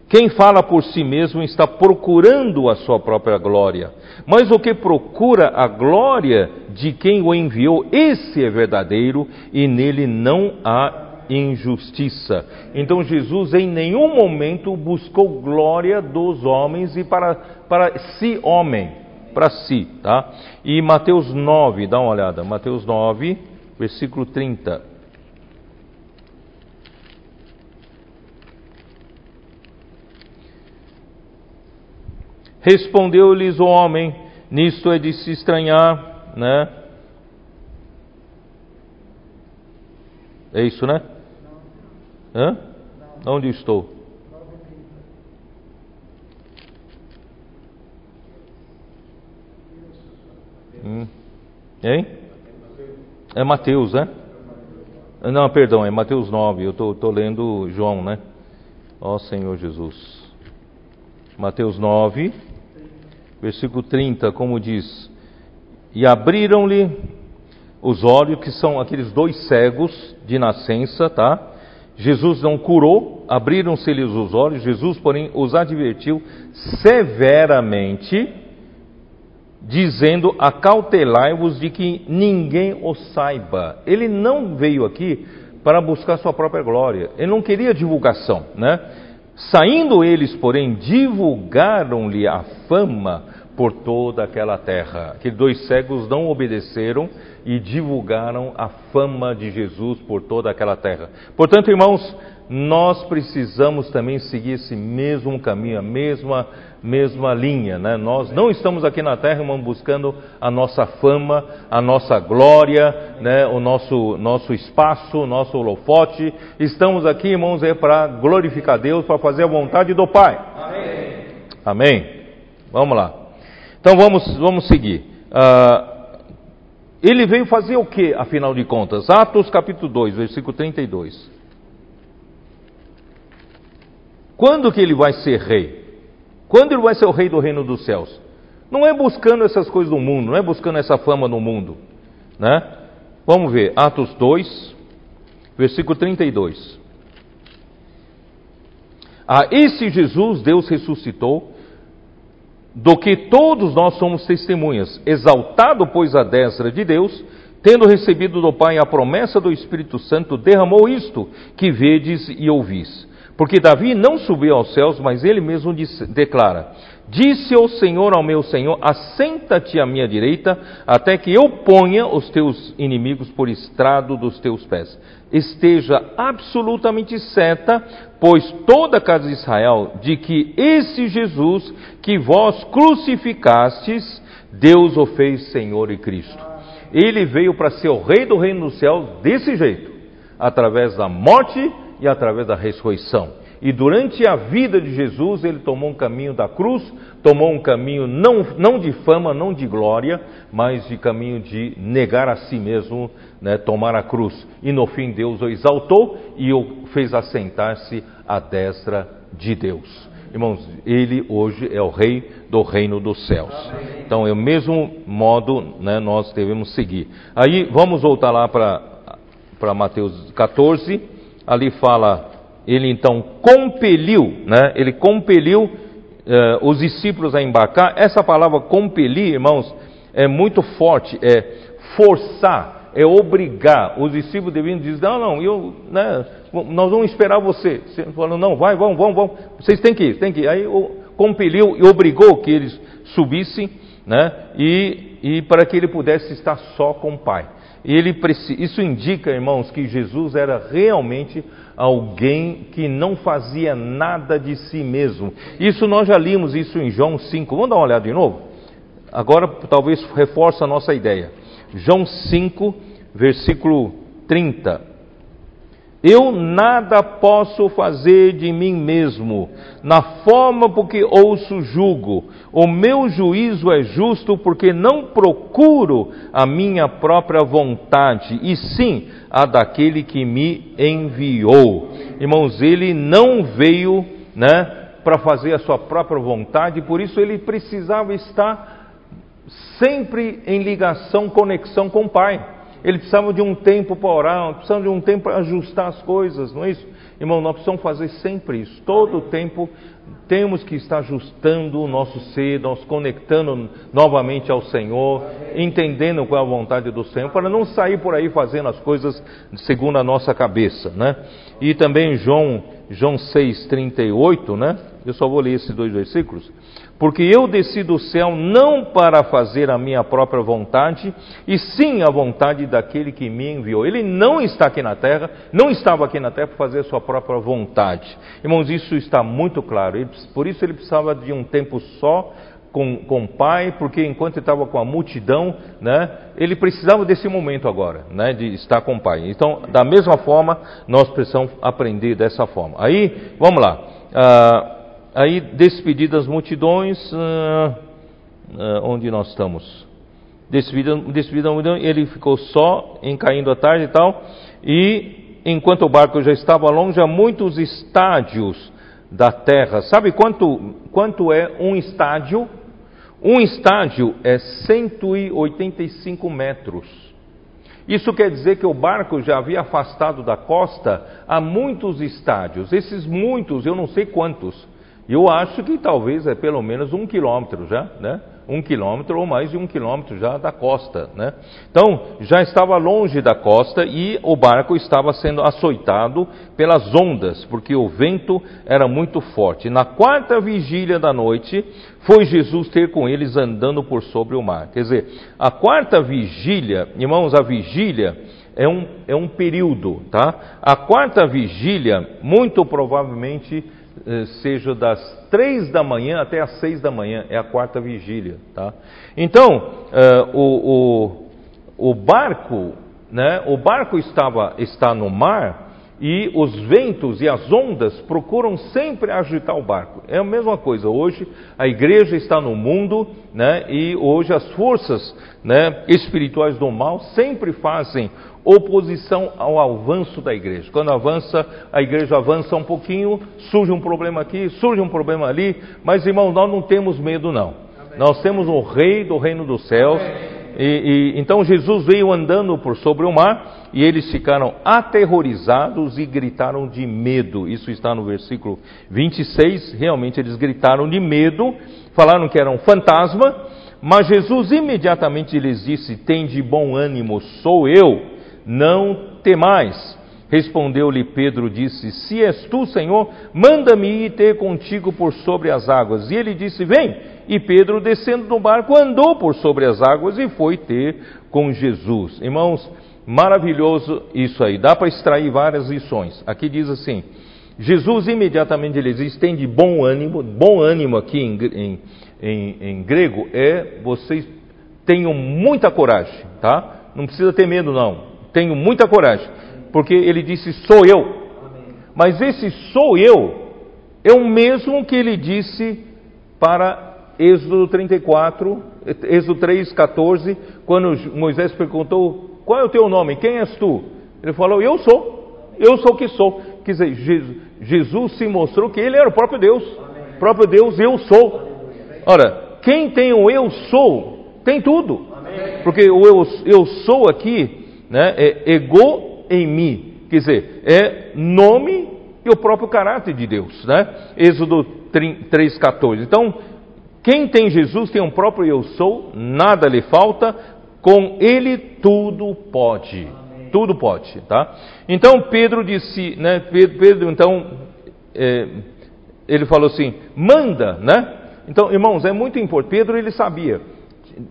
Quem fala por si mesmo está procurando a sua própria glória, mas o que procura a glória de quem o enviou, esse é verdadeiro e nele não há injustiça. Então Jesus em nenhum momento buscou glória dos homens e para, para si homem, para si, tá? E Mateus 9, dá uma olhada, Mateus 9, versículo 30. Respondeu-lhes o homem: Nisto é de se estranhar, né? É isso, né? Hã? Onde estou? Hum. Hein? É Mateus, né? Não, perdão, é Mateus 9. Eu estou lendo João, né? Ó Senhor Jesus. Mateus 9 versículo 30, como diz: E abriram-lhe os olhos, que são aqueles dois cegos de nascença, tá? Jesus não curou, abriram-se-lhes os olhos, Jesus, porém, os advertiu severamente, dizendo: Acautelai-vos de que ninguém o saiba. Ele não veio aqui para buscar sua própria glória, ele não queria divulgação, né? Saindo eles, porém, divulgaram-lhe a fama por toda aquela terra. Aqueles dois cegos não obedeceram e divulgaram a fama de Jesus por toda aquela terra. Portanto, irmãos, nós precisamos também seguir esse mesmo caminho, a mesma mesma linha, né? Nós não estamos aqui na terra, irmão, buscando a nossa fama, a nossa glória, né? O nosso nosso espaço, o nosso holofote. Estamos aqui, irmãos, é para glorificar Deus, para fazer a vontade do Pai. Amém. Amém. Vamos lá. Então vamos vamos seguir. Uh, ele veio fazer o que, afinal de contas? Atos capítulo 2, versículo 32. Quando que ele vai ser rei? Quando ele vai ser o rei do reino dos céus? Não é buscando essas coisas do mundo, não é buscando essa fama no mundo, né? Vamos ver, Atos 2, versículo 32. A esse Jesus Deus ressuscitou, do que todos nós somos testemunhas, exaltado, pois, a destra de Deus, tendo recebido do Pai a promessa do Espírito Santo, derramou isto que vedes e ouvis. Porque Davi não subiu aos céus, mas ele mesmo disse, declara: Disse o Senhor ao meu Senhor: Assenta-te à minha direita, até que eu ponha os teus inimigos por estrado dos teus pés. Esteja absolutamente certa, pois toda a casa de Israel, de que esse Jesus que vós crucificastes, Deus o fez Senhor e Cristo. Ele veio para ser o Rei do reino dos céus desse jeito, através da morte e através da ressurreição. E durante a vida de Jesus, ele tomou um caminho da cruz, tomou um caminho não, não de fama, não de glória, mas de caminho de negar a si mesmo, né, tomar a cruz. E no fim, Deus o exaltou e o fez assentar-se à destra de Deus. Irmãos, ele hoje é o rei do reino dos céus. Então, é o mesmo modo né, nós devemos seguir. Aí, vamos voltar lá para Mateus 14. Ali fala ele então compeliu, né? Ele compeliu uh, os discípulos a embarcar. Essa palavra compelir, irmãos, é muito forte, é forçar, é obrigar. Os discípulos deviam dizer: não, não, eu, né, nós vamos esperar você. Você falou: não, vai, vão, vão, vão. Vocês têm que ir, têm que ir. Aí compeliu e obrigou que eles subissem, né? E, e para que ele pudesse estar só com o Pai. Ele, isso indica, irmãos, que Jesus era realmente alguém que não fazia nada de si mesmo. Isso nós já limos isso em João 5. Vamos dar uma olhada de novo? Agora talvez reforça a nossa ideia. João 5, versículo 30. Eu nada posso fazer de mim mesmo, na forma porque ouço julgo. O meu juízo é justo porque não procuro a minha própria vontade, e sim a daquele que me enviou. Irmãos, ele não veio, né, para fazer a sua própria vontade, por isso ele precisava estar sempre em ligação, conexão com o Pai. Ele precisava de um tempo para orar, precisava de um tempo para ajustar as coisas, não é isso? Irmão, nós precisamos fazer sempre isso. Todo o tempo temos que estar ajustando o nosso ser, nos conectando novamente ao Senhor, entendendo qual é a vontade do Senhor, para não sair por aí fazendo as coisas segundo a nossa cabeça, né? E também João, João 6,38, né? Eu só vou ler esses dois versículos. Porque eu desci do céu não para fazer a minha própria vontade, e sim a vontade daquele que me enviou. Ele não está aqui na terra, não estava aqui na terra para fazer a sua própria vontade. Irmãos, isso está muito claro. Por isso ele precisava de um tempo só com, com o pai, porque enquanto ele estava com a multidão, né, ele precisava desse momento agora, né, de estar com o pai. Então, da mesma forma, nós precisamos aprender dessa forma. Aí, vamos lá. Ah, aí despedidas multidões, uh, uh, onde nós estamos? Despedida, despedida multidão, ele ficou só, em caindo a tarde e tal, e enquanto o barco já estava longe, a muitos estádios da terra. Sabe quanto, quanto é um estádio? Um estádio é 185 metros. Isso quer dizer que o barco já havia afastado da costa a muitos estádios. Esses muitos, eu não sei quantos, eu acho que talvez é pelo menos um quilômetro já, né? Um quilômetro ou mais de um quilômetro já da costa, né? Então, já estava longe da costa e o barco estava sendo açoitado pelas ondas, porque o vento era muito forte. Na quarta vigília da noite, foi Jesus ter com eles andando por sobre o mar. Quer dizer, a quarta vigília, irmãos, a vigília é um, é um período, tá? A quarta vigília, muito provavelmente, seja das três da manhã até as seis da manhã, é a quarta vigília. Tá? Então, uh, o, o, o, barco, né, o barco estava, está no mar e os ventos e as ondas procuram sempre agitar o barco. É a mesma coisa. Hoje a igreja está no mundo, né, e hoje as forças né, espirituais do mal sempre fazem oposição ao avanço da igreja. Quando avança, a igreja avança um pouquinho, surge um problema aqui, surge um problema ali, mas irmãos, nós não temos medo não. Amém. Nós temos o rei do reino dos céus. E, e, então Jesus veio andando por sobre o mar e eles ficaram aterrorizados e gritaram de medo. Isso está no versículo 26. Realmente eles gritaram de medo, falaram que era um fantasma, mas Jesus imediatamente lhes disse: Tem de bom ânimo, sou eu não temais. Respondeu-lhe Pedro, disse: Se és tu, Senhor, manda-me ir ter contigo por sobre as águas. E ele disse: Vem. E Pedro, descendo do barco, andou por sobre as águas e foi ter com Jesus. Irmãos, maravilhoso isso aí. Dá para extrair várias lições. Aqui diz assim: Jesus imediatamente lhes estende bom ânimo. Bom ânimo aqui em, em, em, em grego é vocês tenham muita coragem, tá? Não precisa ter medo, não. Tenham muita coragem porque ele disse sou eu. Mas esse sou eu é o mesmo que ele disse para Êxodo 34, Êxodo 3, 14, quando Moisés perguntou: Qual é o teu nome? Quem és tu? Ele falou: Eu sou, eu sou o que sou. Quer dizer, Jesus se mostrou que ele era o próprio Deus. O próprio Deus, eu sou. Ora, quem tem o eu sou, tem tudo. Porque o eu, eu sou aqui né, é ego em mim. Quer dizer, é nome e o próprio caráter de Deus, né? Êxodo 3,14. Então, quem tem Jesus tem um próprio eu sou, nada lhe falta, com ele tudo pode. Amém. Tudo pode, tá? Então Pedro disse, né? Pedro, Pedro então, é, ele falou assim: manda, né? Então, irmãos, é muito importante. Pedro ele sabia.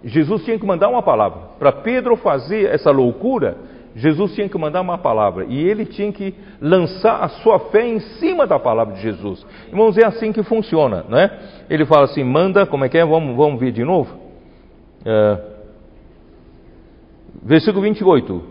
Jesus tinha que mandar uma palavra. Para Pedro fazer essa loucura, Jesus tinha que mandar uma palavra e ele tinha que lançar a sua fé em cima da palavra de Jesus. Irmãos, é assim que funciona, né? Ele fala assim: manda, como é que é? Vamos, vamos ver de novo? É, versículo 28.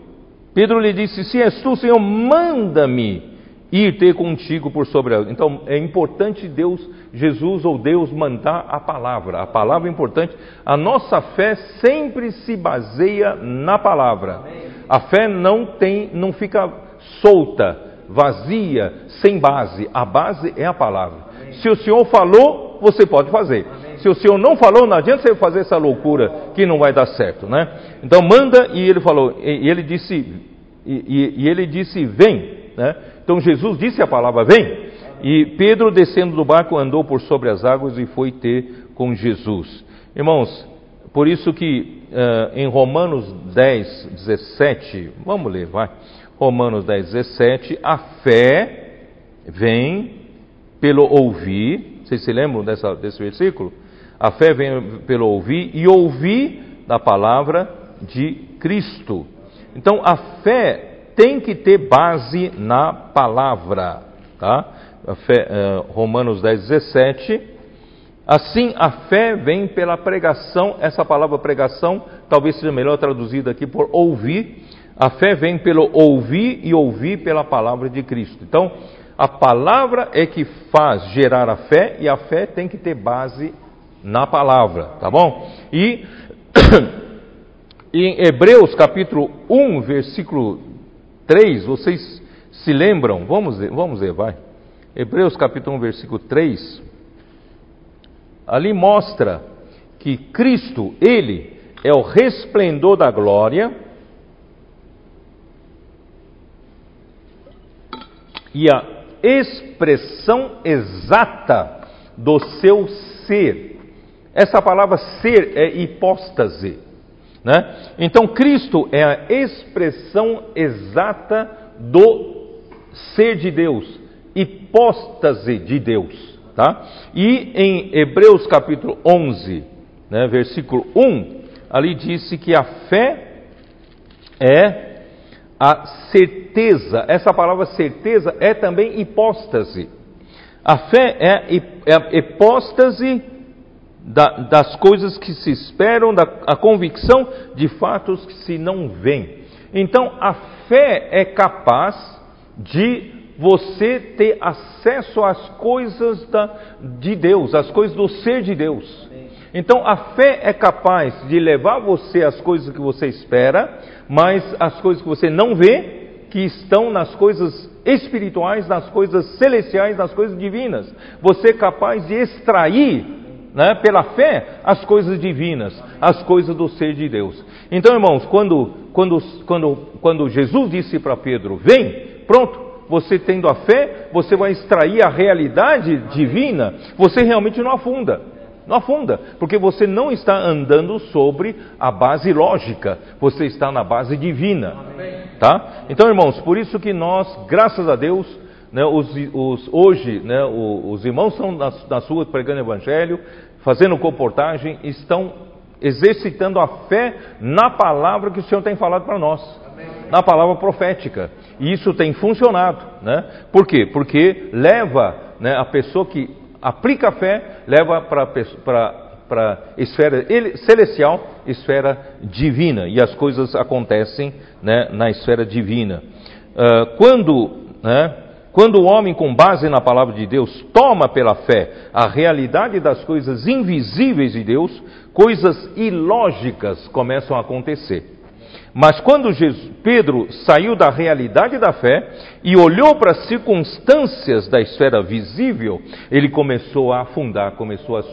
Pedro lhe disse: Se és tu, Senhor, manda-me ir ter contigo por sobre ela. Então é importante Deus, Jesus ou Deus mandar a palavra. A palavra é importante. A nossa fé sempre se baseia na palavra. A fé não tem, não fica solta, vazia, sem base. A base é a palavra. Se o Senhor falou, você pode fazer. Se o Senhor não falou, não adianta você fazer essa loucura que não vai dar certo, né? Então manda e ele falou, e ele disse, e, e, e ele disse, vem, né? Então Jesus disse a palavra: Vem. E Pedro, descendo do barco, andou por sobre as águas e foi ter com Jesus. Irmãos, por isso que uh, em Romanos 10, 17, vamos ler, vai. Romanos 10, 17, a fé vem pelo ouvir, vocês se lembram dessa, desse versículo? A fé vem pelo ouvir e ouvir da palavra de Cristo. Então a fé tem que ter base na palavra, tá? Uh, Romanos 10, 17. Assim, a fé vem pela pregação, essa palavra pregação talvez seja melhor traduzida aqui por ouvir. A fé vem pelo ouvir e ouvir pela palavra de Cristo. Então, a palavra é que faz gerar a fé e a fé tem que ter base na palavra, tá bom? E em Hebreus capítulo 1, versículo 3, vocês se lembram? Vamos vamos ver, vai. Hebreus capítulo 1, versículo 3. Ali mostra que Cristo, Ele, é o resplendor da glória e a expressão exata do seu ser. Essa palavra ser é hipóstase. Né? Então, Cristo é a expressão exata do ser de Deus, hipóstase de Deus. Tá? E em Hebreus capítulo 11, né, versículo 1, ali disse que a fé é a certeza. Essa palavra certeza é também hipóstase. A fé é a hipóstase da, das coisas que se esperam, da a convicção de fatos que se não veem. Então, a fé é capaz de você ter acesso às coisas da, de Deus, às coisas do ser de Deus. Então, a fé é capaz de levar você às coisas que você espera, mas as coisas que você não vê, que estão nas coisas espirituais, nas coisas celestiais, nas coisas divinas. Você é capaz de extrair né, pela fé, as coisas divinas, as coisas do ser de Deus. Então, irmãos, quando, quando, quando, quando Jesus disse para Pedro: Vem, pronto, você tendo a fé, você vai extrair a realidade divina, você realmente não afunda. Não afunda, porque você não está andando sobre a base lógica, você está na base divina. tá? Então, irmãos, por isso que nós, graças a Deus, né, os, os, hoje, né, os, os, irmãos estão nas, nas ruas pregando evangelho, fazendo comportagem, estão exercitando a fé na palavra que o Senhor tem falado para nós, Amém. na palavra profética. E isso tem funcionado, né? Por quê? Porque leva né, a pessoa que aplica a fé, leva para para esfera celestial, esfera divina, e as coisas acontecem né, na esfera divina. Uh, quando né, quando o homem, com base na palavra de Deus, toma pela fé a realidade das coisas invisíveis de Deus, coisas ilógicas começam a acontecer. Mas quando Jesus, Pedro saiu da realidade da fé e olhou para as circunstâncias da esfera visível, ele começou a afundar, começou a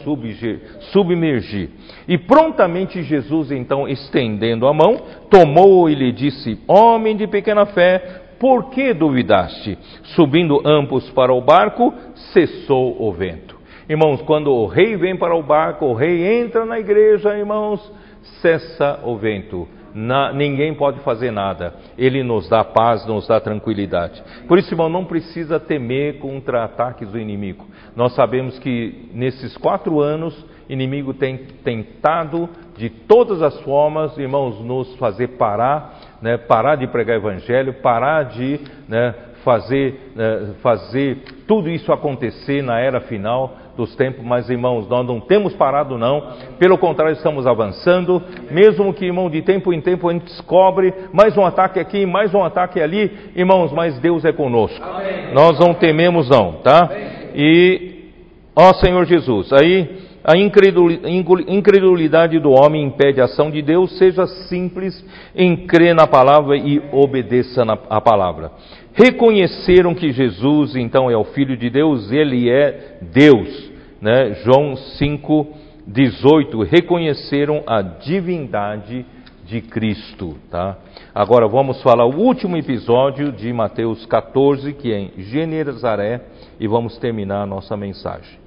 submergir. E prontamente Jesus, então, estendendo a mão, tomou e lhe disse: Homem de pequena fé, por que duvidaste? Subindo ambos para o barco, cessou o vento. Irmãos, quando o rei vem para o barco, o rei entra na igreja, irmãos, cessa o vento. Na, ninguém pode fazer nada. Ele nos dá paz, nos dá tranquilidade. Por isso, irmão, não precisa temer contra ataques do inimigo. Nós sabemos que nesses quatro anos, o inimigo tem tentado de todas as formas, irmãos, nos fazer parar né, parar de pregar evangelho, parar de né, fazer, né, fazer tudo isso acontecer na era final dos tempos, mas irmãos, nós não temos parado não, pelo contrário, estamos avançando, mesmo que, irmão, de tempo em tempo a gente descobre mais um ataque aqui, mais um ataque ali, irmãos, mas Deus é conosco, Amém. nós não tememos não, tá? E, ó Senhor Jesus, aí a incredulidade do homem impede a ação de Deus, seja simples em crer na palavra e obedeça à palavra. Reconheceram que Jesus, então, é o Filho de Deus, ele é Deus. Né? João 5, 18. Reconheceram a divindade de Cristo. Tá? Agora vamos falar o último episódio de Mateus 14, que é em Genezaré, e vamos terminar a nossa mensagem.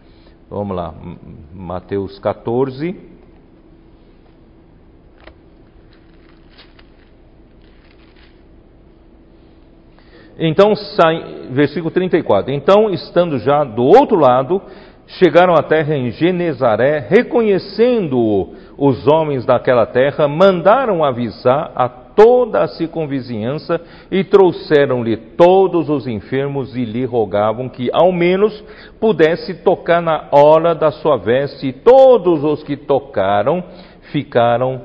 Vamos lá, Mateus 14. Então, sai, versículo 34. Então, estando já do outro lado, chegaram à terra em Genezaré, reconhecendo-o os homens daquela terra, mandaram avisar a toda a circunvizinhança e trouxeram-lhe todos os enfermos e lhe rogavam que ao menos pudesse tocar na hora da sua veste, e todos os que tocaram ficaram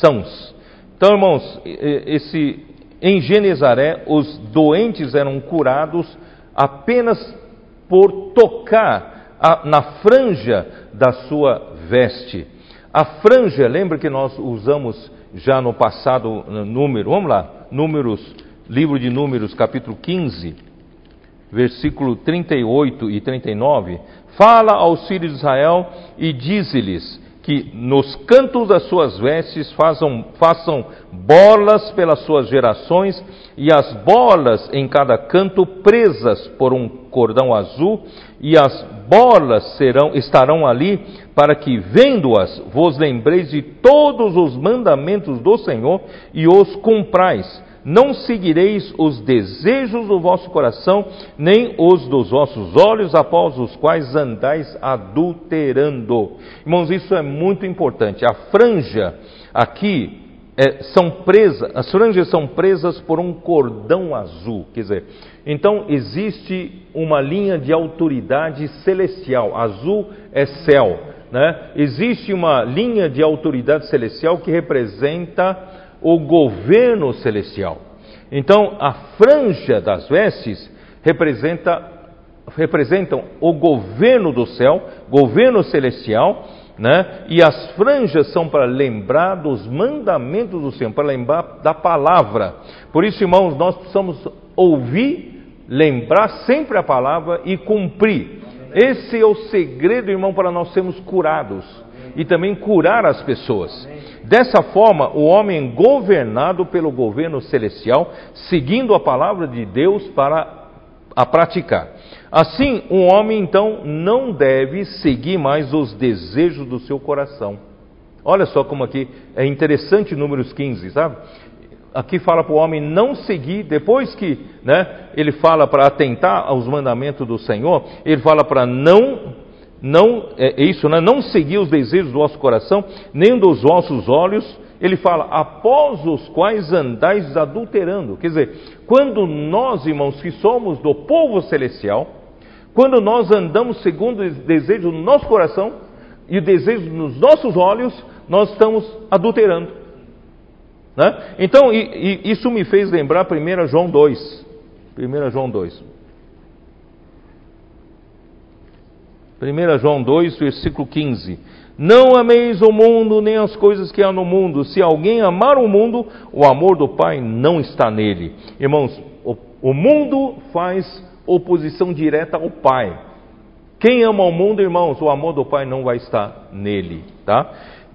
sãos. Então, irmãos, esse em Genezaré os doentes eram curados apenas por tocar a, na franja da sua veste. A franja, lembra que nós usamos já no passado número, vamos lá, Números, livro de Números, capítulo 15, versículo 38 e 39, fala aos filhos de Israel e diz-lhes que nos cantos das suas vestes façam, façam bolas pelas suas gerações e as bolas em cada canto presas por um cordão azul e as bolas serão estarão ali para que vendo-as vos lembreis de todos os mandamentos do Senhor e os cumprais. Não seguireis os desejos do vosso coração, nem os dos vossos olhos, após os quais andais adulterando. Irmãos, isso é muito importante. A franja aqui é, são presas, as franjas são presas por um cordão azul. Quer dizer, então existe uma linha de autoridade celestial. Azul é céu. Né? Existe uma linha de autoridade celestial que representa o governo celestial. Então, a franja das vestes representa, representam o governo do céu, governo celestial, né? E as franjas são para lembrar dos mandamentos do Senhor, para lembrar da palavra. Por isso, irmãos, nós precisamos ouvir, lembrar sempre a palavra e cumprir. Esse é o segredo, irmão, para nós sermos curados e também curar as pessoas. Dessa forma, o homem é governado pelo governo celestial, seguindo a palavra de Deus para a praticar. Assim, um homem então não deve seguir mais os desejos do seu coração. Olha só como aqui é interessante Números 15, sabe? Aqui fala para o homem não seguir, depois que né, ele fala para atentar aos mandamentos do Senhor, ele fala para não, não é isso, né, não seguir os desejos do vosso coração, nem dos vossos olhos. Ele fala, após os quais andais adulterando. Quer dizer, quando nós, irmãos, que somos do povo celestial, quando nós andamos segundo o desejo do nosso coração e o desejo nos nossos olhos, nós estamos adulterando. Né? Então, e, e isso me fez lembrar 1 João 2. 1 João 2. 1 João 2, versículo 15. Não ameis o mundo nem as coisas que há no mundo. Se alguém amar o mundo, o amor do Pai não está nele. Irmãos, o, o mundo faz oposição direta ao Pai. Quem ama o mundo, irmãos, o amor do Pai não vai estar nele, tá?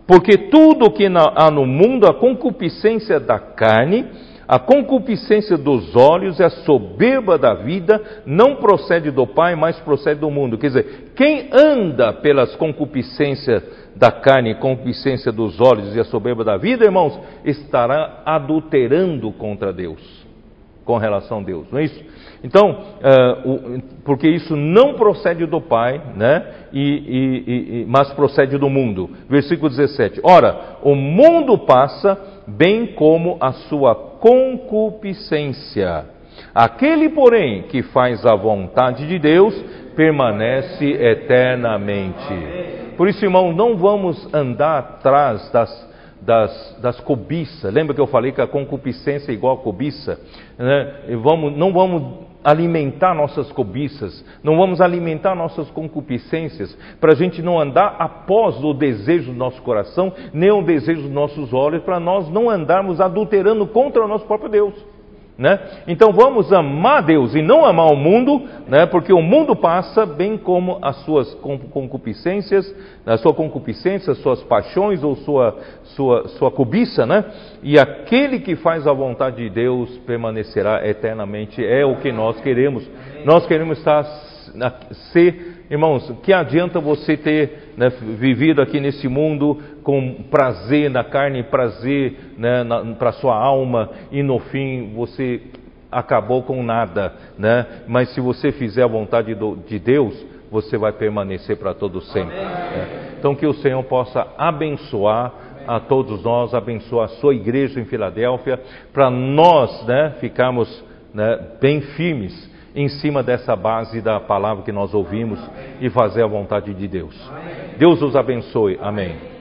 Porque tudo que há no mundo, a concupiscência da carne, a concupiscência dos olhos e a soberba da vida não procede do Pai, mas procede do mundo. Quer dizer, quem anda pelas concupiscências da carne, concupiscência dos olhos e a soberba da vida, irmãos, estará adulterando contra Deus, com relação a Deus, não é isso? Então, o, porque isso não procede do Pai, né? E, e, e, mas procede do mundo. Versículo 17: Ora, o mundo passa, bem como a sua concupiscência. Aquele, porém, que faz a vontade de Deus, permanece eternamente. Por isso, irmão, não vamos andar atrás das das, das cobiças. Lembra que eu falei que a concupiscência é igual a cobiça? Né? Vamos, não vamos alimentar nossas cobiças, não vamos alimentar nossas concupiscências, para a gente não andar após o desejo do nosso coração, nem o desejo dos nossos olhos, para nós não andarmos adulterando contra o nosso próprio Deus. Né? Então vamos amar Deus e não amar o mundo, né? porque o mundo passa, bem como as suas concupiscências, a sua concupiscência, as suas paixões ou sua, sua, sua cobiça, né? e aquele que faz a vontade de Deus permanecerá eternamente, é o que nós queremos. Nós queremos estar, ser Irmãos, que adianta você ter né, vivido aqui nesse mundo com prazer na carne, prazer né, para sua alma e no fim você acabou com nada, né? Mas se você fizer a vontade do, de Deus, você vai permanecer para todo sempre. Né? Então que o Senhor possa abençoar a todos nós, abençoar a sua igreja em Filadélfia, para nós, né, ficarmos né, bem firmes em cima dessa base da palavra que nós ouvimos e fazer a vontade de Deus. Deus os abençoe. Amém.